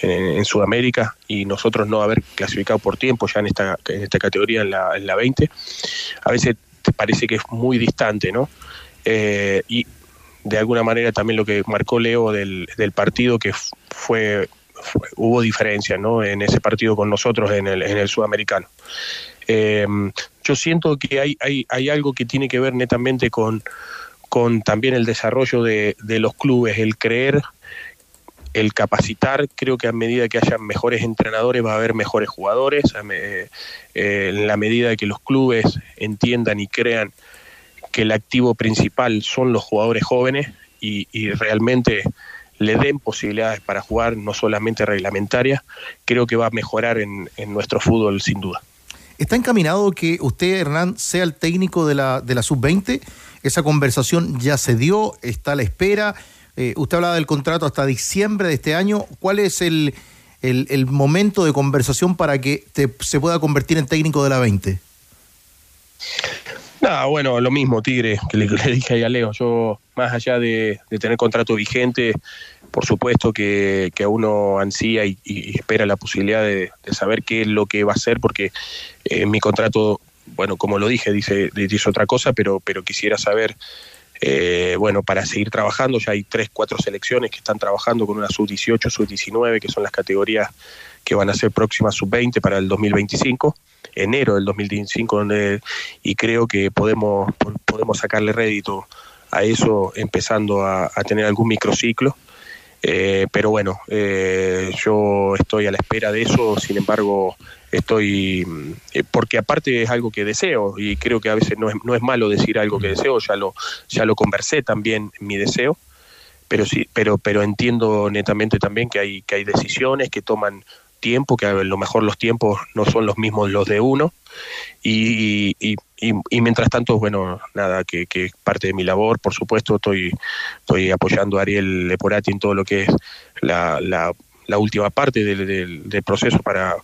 en, Sudamérica y nosotros no haber clasificado por tiempo ya en esta, en esta categoría, en la, en la 20, a veces te parece que es muy distante, ¿no? Eh, y de alguna manera también lo que marcó Leo del, del partido que fue, hubo diferencias ¿no? en ese partido con nosotros en el, en el sudamericano. Eh, yo siento que hay, hay, hay algo que tiene que ver netamente con, con también el desarrollo de, de los clubes, el creer, el capacitar. Creo que a medida que haya mejores entrenadores va a haber mejores jugadores. Eh, en la medida que los clubes entiendan y crean que el activo principal son los jugadores jóvenes y, realmente le den posibilidades para jugar, no solamente reglamentarias, creo que va a mejorar en, en nuestro fútbol sin duda. ¿Está encaminado que usted, Hernán, sea el técnico de la, de la sub-20? Esa conversación ya se dio, está a la espera. Eh, usted hablaba del contrato hasta diciembre de este año. ¿Cuál es el, el- momento de conversación para que te- se pueda convertir en técnico de la 20? No, bueno, lo mismo, Tigre, que le, dije ahí a Leo. Yo, más allá de, tener contrato vigente, por supuesto que, que uno ansía y, espera la posibilidad de, de saber qué es lo que va a hacer, porque eh, mi contrato, bueno, como lo dije, dice, dice otra cosa, pero, pero quisiera saber, eh, bueno, para seguir trabajando, ya hay tres, cuatro selecciones que están trabajando con una sub-18, sub-19, que son las categorías que van a ser próximas sub-20 para el 2025 enero del 2025 donde, y creo que podemos po- podemos sacarle rédito a eso empezando a, a tener algún microciclo Eh, pero bueno, eh, yo estoy a la espera de eso, sin embargo, estoy, eh, porque aparte es algo que deseo y creo que a veces no es, no es malo decir algo que deseo, ya lo, ya lo conversé también mi deseo, pero sí, pero, pero entiendo netamente también que hay, que hay decisiones que toman tiempo, que a lo mejor los tiempos no son los mismos los de uno, y, y, y, y mientras tanto, bueno, nada, que, que parte de mi labor, por supuesto, estoy, estoy apoyando a Ariel Leporati en todo lo que es la, la, la última parte del, del, del proceso para,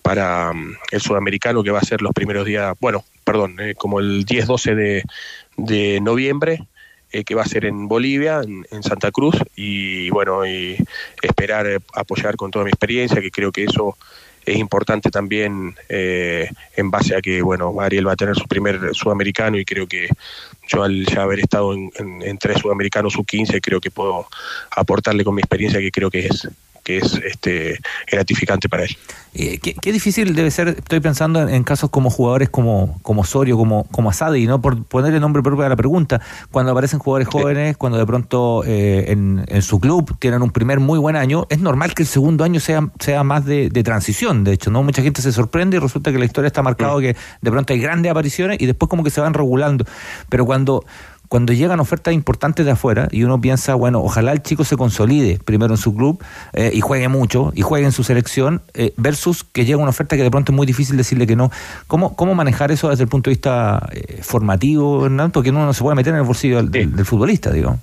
para um, el sudamericano que va a ser los primeros días, bueno, perdón, eh, como el 10-12 de, de noviembre, eh, que va a ser en Bolivia, en, en, Santa Cruz, y bueno, y esperar eh, apoyar con toda mi experiencia, que creo que eso es importante también eh, en base a que, bueno, Ariel va a tener su primer sudamericano y creo que yo al ya haber estado en, tres sudamericanos sub-15 creo que puedo aportarle con mi experiencia que creo que es que es este gratificante para él. Eh, ¿qué, ¿qué, difícil debe ser, estoy pensando en, casos como jugadores como, como Osorio, como, como Asadi, ¿no? Por ponerle nombre propio a la pregunta, cuando aparecen jugadores jóvenes, cuando de pronto eh, en, en, su club tienen un primer muy buen año, es normal que el segundo año sea, sea más de, de transición, de hecho, ¿no? Mucha gente se sorprende y resulta que la historia está marcada que de pronto hay grandes apariciones y después como que se van regulando. Pero cuando cuando llegan ofertas importantes de afuera y uno piensa, bueno, ojalá el chico se consolide primero en su club eh, y juegue mucho y juegue en su selección, eh, versus que llega una oferta que de pronto es muy difícil decirle que no. ¿Cómo, cómo manejar eso desde el punto de vista eh, formativo, Hernán? Porque uno no se puede meter en el bolsillo del, del, del futbolista, digo.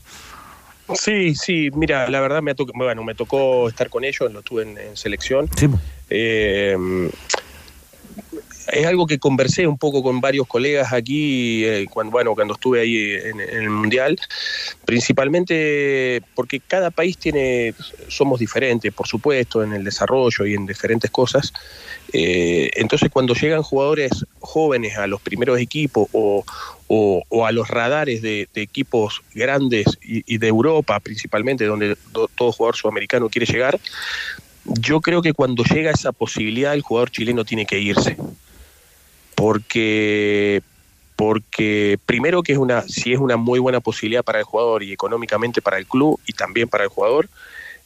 Sí, sí, mira, la verdad me, tocó, bueno, me tocó estar con ellos, lo tuve en, en selección. Sí. Es algo que conversé un poco con varios colegas aquí eh, cuando bueno cuando estuve ahí en, el mundial principalmente porque cada país tiene somos diferentes por supuesto en el desarrollo y en diferentes cosas. Eh, entonces cuando llegan jugadores jóvenes a los primeros equipos o, o, a los radares de, de equipos grandes y, y, de Europa principalmente donde do, todo jugador sudamericano quiere llegar yo creo que cuando llega esa posibilidad el jugador chileno tiene que irse porque porque primero que es una si es una muy buena posibilidad para el jugador y económicamente para el club y también para el jugador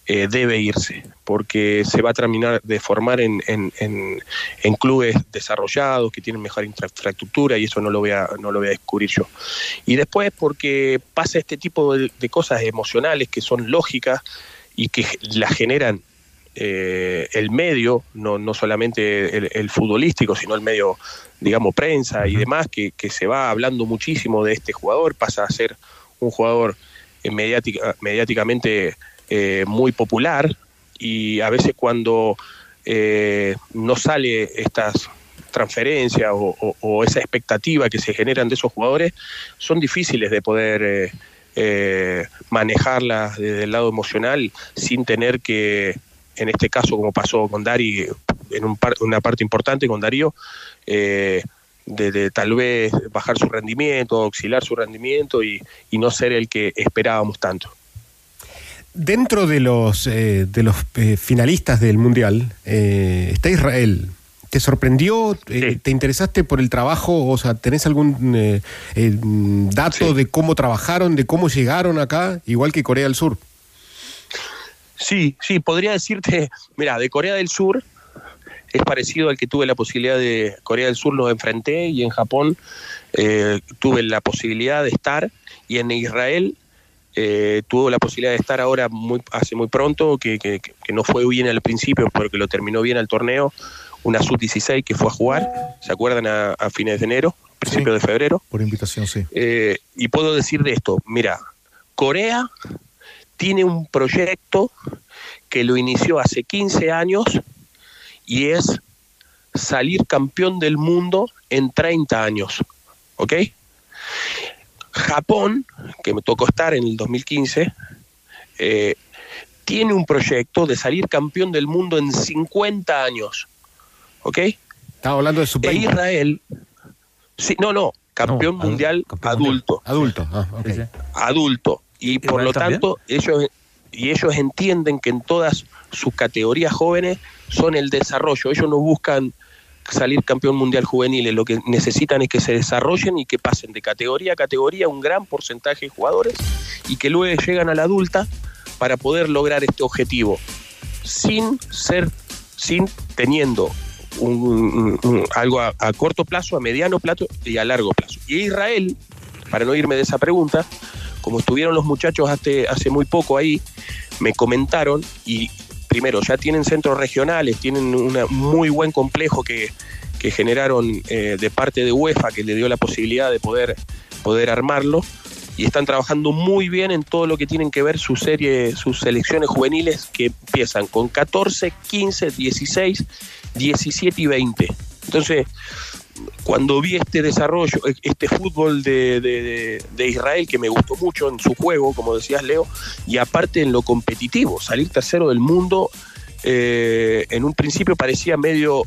eh, debe irse porque se va a terminar de formar en, en, en, clubes desarrollados que tienen mejor infraestructura y eso no lo voy a no lo voy descubrir yo. Y después porque pasa este tipo de cosas emocionales que son lógicas y que las generan eh, el medio, no, no solamente el, el, futbolístico, sino el medio, digamos, prensa y demás, que, que, se va hablando muchísimo de este jugador, pasa a ser un jugador eh, mediática, mediáticamente eh, muy popular y a veces cuando eh, no sale estas transferencias o, o, o, esa expectativa que se generan de esos jugadores, son difíciles de poder eh, manejarlas desde el lado emocional sin tener que en este caso, como pasó con Dari, en un par, una parte importante con Darío, eh, de, de, tal vez bajar su rendimiento, auxiliar su rendimiento y, y no ser el que esperábamos tanto. Dentro de los, eh, de los eh, finalistas del Mundial está Israel. ¿Te sorprendió? Sí. ¿Te interesaste por el trabajo? O sea, ¿tenés algún dato sí. de cómo trabajaron, de cómo llegaron acá, igual que Corea del Sur? Sí, sí, podría decirte, mira, de Corea del Sur es parecido al que tuve la posibilidad de Corea del Sur, lo enfrenté y en Japón eh, tuve la posibilidad de estar y en Israel eh, tuvo la posibilidad de estar ahora muy, hace muy pronto, que, que, que, no fue bien al principio, pero que lo terminó bien al torneo, una sub-16 que fue a jugar, ¿se acuerdan? A, a fines de enero, principio sí, de febrero. Por invitación, sí. Eh, y puedo decir de esto, mira, Corea tiene un proyecto que lo inició hace 15 años y es salir campeón del mundo en 30 años. ¿Ok? Japón, que me tocó estar en el 2015, eh, tiene un proyecto de salir campeón del mundo en 50 años. ¿Ok? Estaba hablando de su E Israel, sí, no, no, campeón no, mundial adulto. Adulto, ah, okay. Adulto y por lo también? tanto ellos y ellos entienden que en todas sus categorías jóvenes son el desarrollo, ellos no buscan salir campeón mundial juvenil, lo que necesitan es que se desarrollen y que pasen de categoría a categoría un gran porcentaje de jugadores y que luego llegan a la adulta para poder lograr este objetivo sin ser, sin teniendo un, un, algo a, a, corto plazo, a mediano plazo y a largo plazo. Y Israel, para no irme de esa pregunta, como estuvieron los muchachos hace, hace muy poco ahí, me comentaron y primero ya tienen centros regionales, tienen un muy buen complejo que, que generaron eh, de parte de UEFA que le dio la posibilidad de poder, poder armarlo y están trabajando muy bien en todo lo que tienen que ver sus serie, sus selecciones juveniles que empiezan con 14, 15, 16, 17 y 20. Entonces, cuando vi este desarrollo, este fútbol de, Israel que me gustó mucho en su juego, como decías Leo, y aparte en lo competitivo, salir tercero del mundo, eh, en un principio parecía medio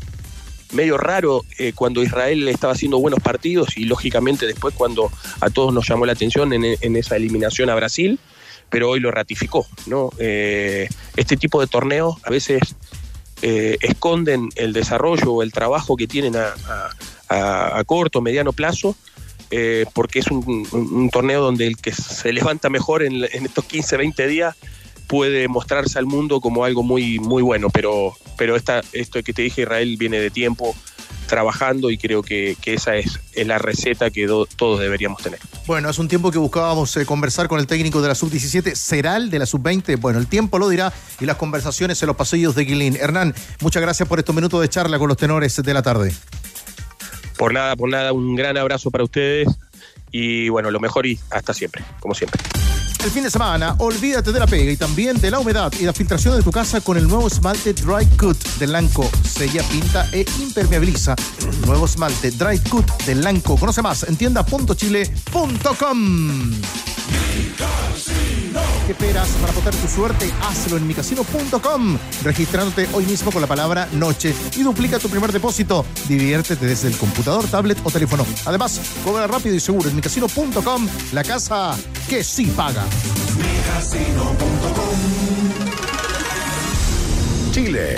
medio raro eh, cuando Israel estaba haciendo buenos partidos y lógicamente después cuando a todos nos llamó la atención en, esa eliminación a Brasil, pero hoy lo ratificó. ¿no? Eh, este tipo de torneos a veces esconden el desarrollo o el trabajo que tienen a, a corto, mediano plazo. Eh, porque es un, torneo donde el que se levanta mejor en, estos 15, 20 días puede mostrarse al mundo como algo muy, muy bueno, pero, pero esta, esto que te dije, Israel viene de tiempo trabajando y creo que, que esa es, la receta que do, todos deberíamos tener. Bueno, hace un tiempo que buscábamos eh, conversar con el técnico de la sub-17, ¿será de la sub-20? Bueno, el tiempo lo dirá y las conversaciones en los pasillos de Guilín. Hernán, muchas gracias por estos minutos de charla con los tenores de la tarde. Por nada, por nada, un gran abrazo para ustedes y bueno, lo mejor y hasta siempre, como siempre. El fin de semana, olvídate de la pega y también de la humedad y la filtración de tu casa con el nuevo esmalte Dry Cut de Lanco. Sella, pinta e impermeabiliza. Nuevo esmalte Dry Cut de Lanco. Conoce más en tienda.chile.com. ¿Qué esperas para poner tu suerte? Hazlo en micasino.com, registrándote hoy mismo con la palabra noche y duplica tu primer depósito. Diviértete desde el computador, tablet o teléfono. Además, cobra rápido y seguro en micasino.com, la casa que sí paga. Chile.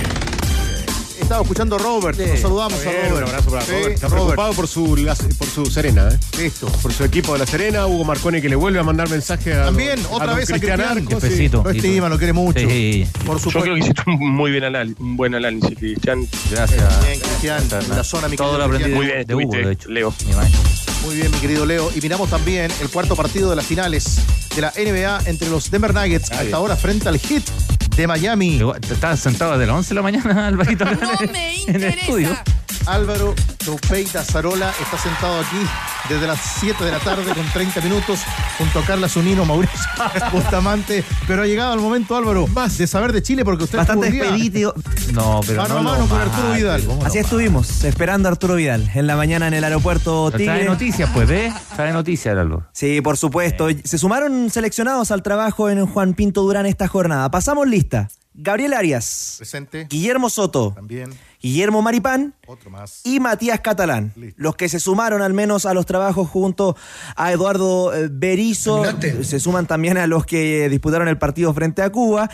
Estaba escuchando a Robert. Sí. Nos saludamos Bien, a Robert. Un abrazo para Sí, Robert. Está Robert. preocupado por su, la- por su Serena, ¿eh? Listo. Por su equipo de la Serena. Hugo Marconi que le vuelve a mandar mensaje a. También, don- otra don vez a Cristian. Arcos, Sí, sí. Lo estima, lo quiere mucho. Sí. Por Yo supuesto. creo que hiciste un muy bien anal- un buen análisis, Cristian. Gracias. Bien, Cristian. En la zona, Todo lo aprendí Cristian. Muy bien, de Hugo, estuviste, de hecho. Leo. Mi maestro. Muy bien, mi querido Leo. Y miramos también el cuarto partido de las finales de la NBA entre los Denver Nuggets hasta bien. ahora frente al Heat de Miami. Estabas sentado desde las 11 de la mañana, Alvarito, el- en el estudio. Álvaro Troupey Zarola está sentado aquí desde las 7 de la tarde con 30 minutos junto a Carla Zunino, Mauricio Bustamante. Pero ha llegado el momento, Álvaro, de saber de Chile porque usted Bastante expedito. No, pero mano no a mano con Arturo Vidal. ¿cómo lo Así estuvimos, esperando a Arturo Vidal en la mañana en el aeropuerto Pero Trae Tigre. noticias, pues, ¿ves? Trae noticias, Álvaro. Sí, por supuesto. Se sumaron seleccionados al trabajo en Juan Pinto Durán esta jornada. Pasamos lista. Gabriel Arias, Presente. Guillermo Soto, También. Guillermo Maripán Otro más. y Matías Catalán. Listo. Los que se sumaron al menos a los trabajos junto a Eduardo eh, Berizo. Se suman también a los que disputaron el partido frente a Cuba.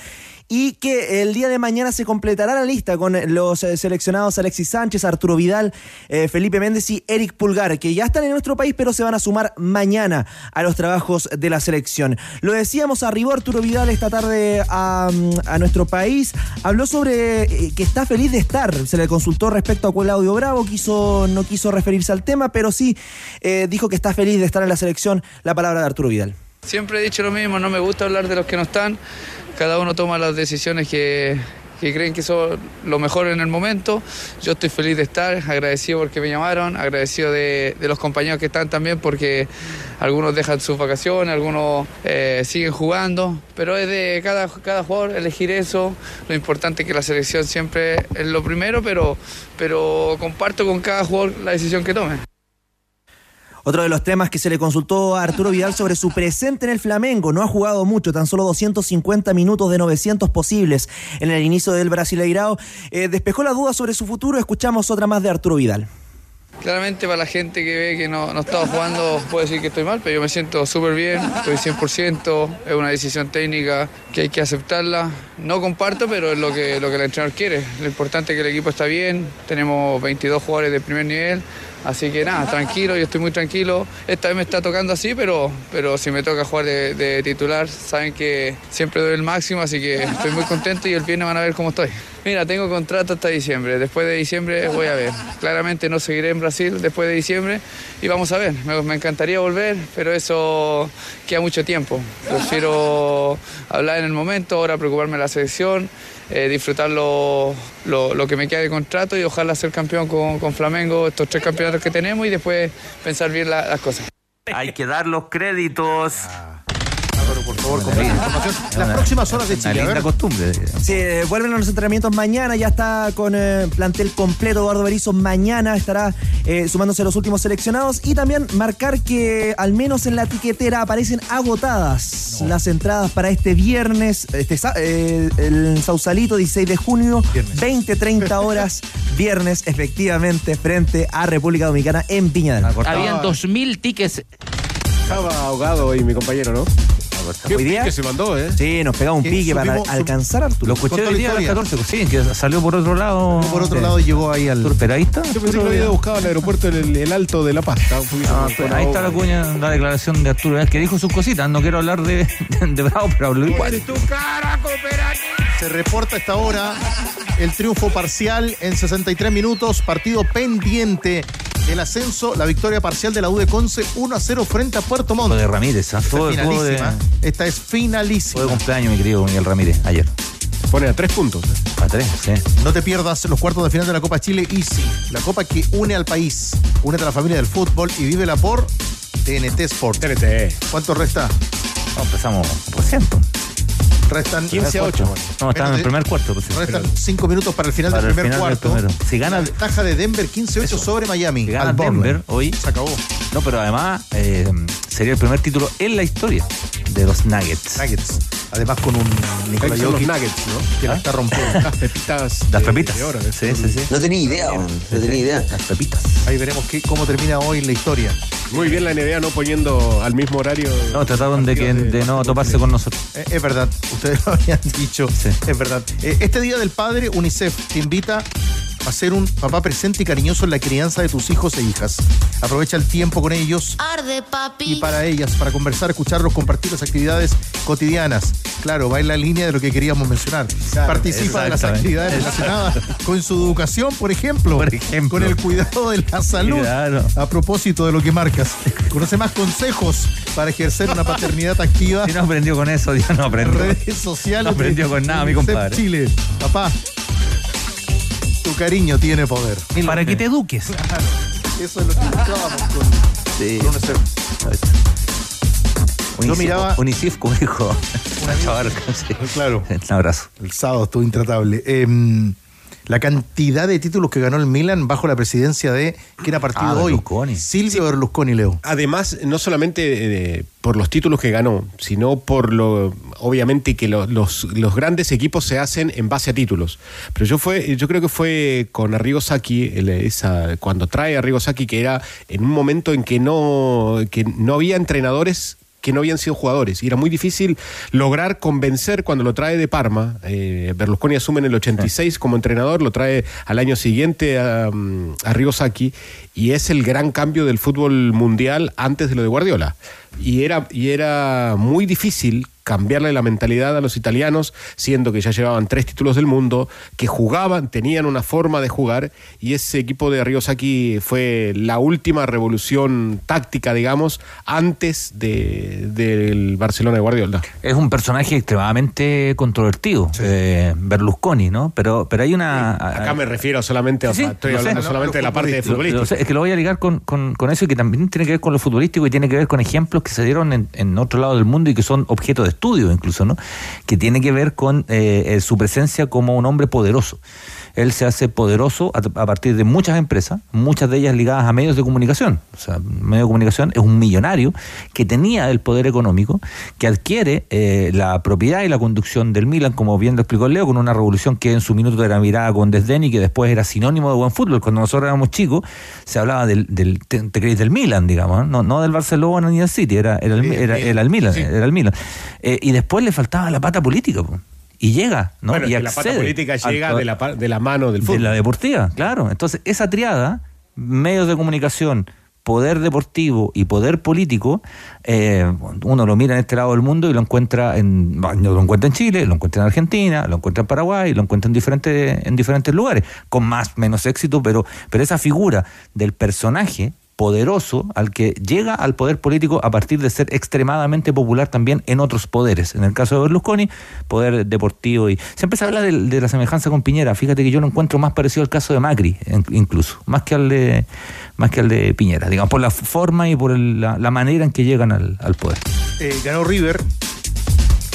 Y que el día de mañana se completará la lista con los eh, seleccionados Alexis Sánchez, Arturo Vidal, eh, Felipe Méndez y Eric Pulgar, que ya están en nuestro país, pero se van a sumar mañana a los trabajos de la selección. Lo decíamos, arribó Arturo Vidal esta tarde a, mm, nuestro país. Habló sobre eh, que está feliz de estar. Se le consultó respecto a Claudio Bravo, quiso, no quiso referirse al tema, pero sí dijo que está feliz de estar en la selección. La palabra de Arturo Vidal. Siempre he dicho lo mismo, no me gusta hablar de los que no están. Cada uno toma las decisiones que, que creen que son lo mejor en el momento. Yo estoy feliz de estar, agradecido porque me llamaron, agradecido de, de los compañeros que están también porque algunos dejan sus vacaciones, algunos eh, siguen jugando, pero es de cada, cada jugador elegir eso. Lo importante es que la selección siempre es lo primero, pero, pero comparto con cada jugador la decisión que tome. Otro de los temas que se le consultó a Arturo Vidal sobre su presente en el Flamengo. No ha jugado mucho, tan solo 250 minutos de 900 posibles en el inicio del Brasileirao. Eh, despejó la duda sobre su futuro. Escuchamos otra más de Arturo Vidal. Claramente para la gente que ve que no, no estaba jugando puede decir que estoy mal, pero yo me siento súper bien, estoy 100%, es una decisión técnica que hay que aceptarla. No comparto, pero es lo que, lo que el entrenador quiere. Lo importante es que el equipo está bien, tenemos 22 jugadores de primer nivel, Así que nada, tranquilo, yo estoy muy tranquilo. Esta vez me está tocando así, pero, pero si me toca jugar de, de titular, saben que siempre doy el máximo, así que estoy muy contento y el viernes van a ver cómo estoy. Mira, tengo contrato hasta diciembre. Después de diciembre voy a ver. Claramente no seguiré en Brasil después de diciembre y vamos a ver. Me, me encantaría volver, pero eso queda mucho tiempo. Prefiero hablar en el momento, ahora preocuparme de la selección, eh, disfrutar lo, lo- lo que me queda de contrato y ojalá ser campeón con, con Flamengo, estos tres campeonatos que tenemos y después pensar bien la- las cosas. Hay que dar los créditos. Por favor, con más información. Las próximas horas de Una Chile. a linda ver. costumbre. Sí, eh, vuelven a los entrenamientos mañana, ya está con eh, plantel completo. Eduardo Berizzo mañana estará eh, sumándose a los últimos seleccionados y también marcar que al menos en la tiquetera aparecen agotadas las entradas para este viernes, este, sa- eh, el Sausalito, 16 de junio, 20-30 horas, viernes, efectivamente, frente a República Dominicana en Viña del Mar. Habían 2.000 tickets. Estaba ahogado hoy mi compañero, ¿no? ¿Qué Hoy día- pique se mandó, eh? Sí, nos pegaba un pique para alcanzar a Arturo. Lo escuché hoy día a las historia. 14, sí, que salió por otro lado. Por otro Sí. lado llegó ahí al. Pero ahí está. Yo pensé que lo había buscado al aeropuerto en el, el Alto de La Paz. Poquito Ah, pero ahí está la cuña, la declaración de Arturo Vélez, que dijo sus cositas. No quiero hablar de, de Bravo, pero habló igual. Se reporta a esta hora el triunfo parcial en 63 minutos, partido pendiente del ascenso, la victoria parcial de la U de Conce 1 a 0 frente a Puerto Montt. Fue de Ramírez, ¿ah? Esta Fue, es fue de, finalísima. Esta es fue finalísima. de cumpleaños, mi querido Miguel Ramírez, ayer. Pone a tres puntos. eh. A tres, sí. No te pierdas los cuartos de final de la Copa Chile Easy, la copa que une al país, une a la familia del fútbol y vívela por TNT Sport. TNT. ¿Cuánto resta? No, empezamos recién. Restan 15 a 8. No, estaba en el primer cuarto. pues. Restan 5 minutos para el final Para del el primer final del cuarto. Si gana- La ventaja de Denver 15-8 sobre Miami. Si gana al. Denver hoy. Se acabó. No, pero además eh, sería el primer título en la historia de los Nuggets. Nuggets. Además con un Nikola Son los Jokic Nuggets, ¿no? que la está rompiendo. Las pepitas. Las de- pepitas. de oro. Sí, sí, sí. No tenía idea, weón, no tenía idea. Las pepitas. Ahí veremos qué, cómo termina hoy la historia. Muy bien la NBA no poniendo al mismo horario. No, trataron de, que, de no toparse con nosotros. Eh, es verdad, ustedes lo habían dicho. Sí. Es verdad. Eh, este Día del Padre, UNICEF te invita a ser un papá presente y cariñoso en la crianza de tus hijos e hijas. Aprovecha el tiempo con ellos Arde, y papi. para ellas, para conversar, escucharlos, compartir las actividades cotidianas. Claro, va en la línea de lo que queríamos mencionar. Participa de las actividades relacionadas con su educación, por ejemplo. Por ejemplo. Con el cuidado de la salud. Claro. A propósito de lo que marcas. Conoce más consejos para ejercer una paternidad activa Si no aprendió con eso, Dios no aprendió. redes sociales. No aprendió con nada, mi compadre. Chile. Papá, tu cariño tiene poder. Para que te eduques. Eso es lo que buscábamos con, Sí. con UNICEF. Unicif, miraba- Unicif, como dijo Nacho Barca, sí. Claro. Un abrazo. El sábado estuvo intratable. Em, la cantidad de títulos que ganó el Milan bajo la presidencia de. ¿Quién ha partido Ah, hoy? Berlusconi. Silvio Berlusconi, Leo. Además, no solamente eh, por los títulos que ganó, sino por lo, obviamente que lo- los, los grandes equipos se hacen en base a títulos. Pero yo fue, yo creo que fue con Arrigo Sacchi, el- esa, cuando trae a Arrigo Sacchi, que era en un momento en que no, que no había entrenadores que no habían sido jugadores. Y era muy difícil lograr convencer cuando lo trae de Parma. Eh, Berlusconi asume en el 86 como entrenador, lo trae al año siguiente a, mm, a Arrigo Sacchi y es el gran cambio del fútbol mundial antes de lo de Guardiola. Y era, y era muy difícil cambiarle la mentalidad a los italianos, siendo que ya llevaban tres títulos del mundo, que jugaban, tenían una forma de jugar, y ese equipo de Arrigo Sacchi fue la última revolución táctica, digamos, antes de- del Barcelona de Guardiola. Es un personaje extremadamente controvertido, eh, Berlusconi, ¿no? Pero, pero hay una. Acá me refiero solamente, o Sí, estoy sé, no, solamente de la parte de Lo- lo futbolística. sé, es que lo voy a ligar con, con- con eso y que también tiene que ver con lo futbolístico y tiene que ver con ejemplos que se dieron en, otro lado del mundo y que son objeto de estudio incluso, ¿no? Que tiene que ver con eh, eh, su presencia como un hombre poderoso. Él se hace poderoso a, a partir de muchas empresas, muchas de ellas ligadas a medios de comunicación. O sea, medio de comunicación es un millonario que tenía el poder económico, que adquiere eh, la propiedad y la conducción del Milan, como bien lo explicó Leo, con una revolución que en su minuto era mirada con desdén y que después era sinónimo de buen fútbol. Cuando nosotros éramos chicos, se hablaba del, del te, te creéis del Milan, digamos, ¿no? no del Barcelona ni del City, era, era, el, era, era el Milan, era el Milan. Eh, y después le faltaba la pata política, po. Y llega, ¿no? Bueno, y que la pata política llega la, de la mano del fútbol. de la deportiva, claro. Entonces, esa triada medios de comunicación, poder deportivo y poder político, eh, uno lo mira en este lado del mundo y lo encuentra en lo encuentra en Chile, lo encuentra en Argentina, lo encuentra en Paraguay, lo encuentra en diferentes en diferentes lugares, con más menos éxito, pero pero esa figura del personaje poderoso al que llega al poder político a partir de ser extremadamente popular también en otros poderes. En el caso de Berlusconi, poder deportivo y siempre se habla de, de la semejanza con Piñera. Fíjate que yo lo encuentro más parecido al caso de Macri, incluso, más que al de más que al de Piñera, digamos, por la forma y por el- la, la manera en que llegan al, al poder. Eh, ganó River,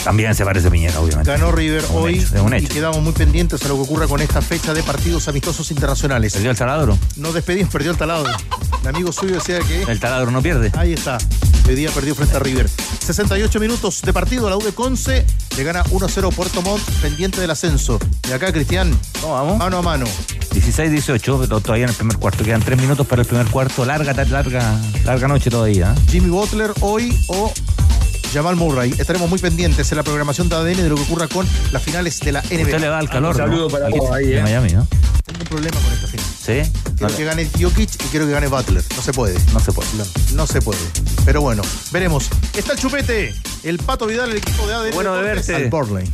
También se parece a Piñera, obviamente. ganó River Un hoy hecho, es un y hecho. quedamos muy pendientes a lo que ocurra con esta fecha de partidos amistosos internacionales. ¿Perdió el taladro? No despedimos, perdió el taladro. Un amigo suyo decía que El taladro no pierde. Ahí está. Hoy día perdió frente a River. 68 minutos de partido. La U de Conce le gana 1-0 Puerto Montt, pendiente del ascenso. Y acá, Cristian, vamos? mano a mano. 16-18, pero todavía en el primer cuarto. Quedan tres minutos para el primer cuarto. Larga, larga, larga noche todavía. ¿eh? Jimmy Butler hoy o Jamal Murray. Estaremos muy pendientes en la programación de ADN de lo que ocurra con las finales de la NBA. Usted le va al calor, Un saludo ¿no? para todos ahí, de ¿eh? Miami, ¿no? Tengo un problema con esta final. ¿Sí? Quiero No, que gane Jokic y quiero que gane Butler. No se puede. no se puede. No, no se puede. Pero bueno, veremos. Está el chupete. El Pato Vidal, el equipo de ADN. Bueno de verte. Al Borley.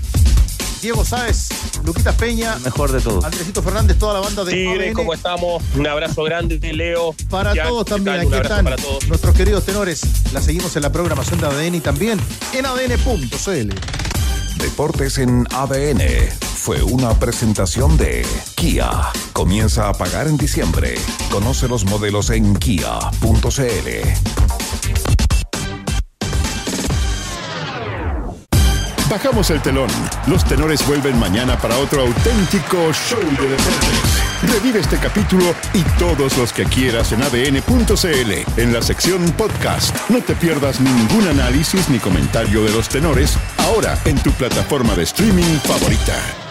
Diego Sáez, Luquitas Peña, Mejor de todos. Andresito Fernández, toda la banda de Tigre, ADN. ¿cómo estamos? Un abrazo grande, Leo. Para todos ¿qué también, aquí están para todos. nuestros queridos tenores. La seguimos en la programación de ADN y también en adn.cl. Deportes en ADN fue una presentación de Kia. Comienza a pagar en diciembre. Conoce los modelos en kia.cl. Bajamos el telón. Los tenores vuelven mañana para otro auténtico show de deportes. Revive este capítulo y todos los que quieras en adn.cl en la sección podcast. No te pierdas ningún análisis ni comentario de los tenores ahora en tu plataforma de streaming favorita.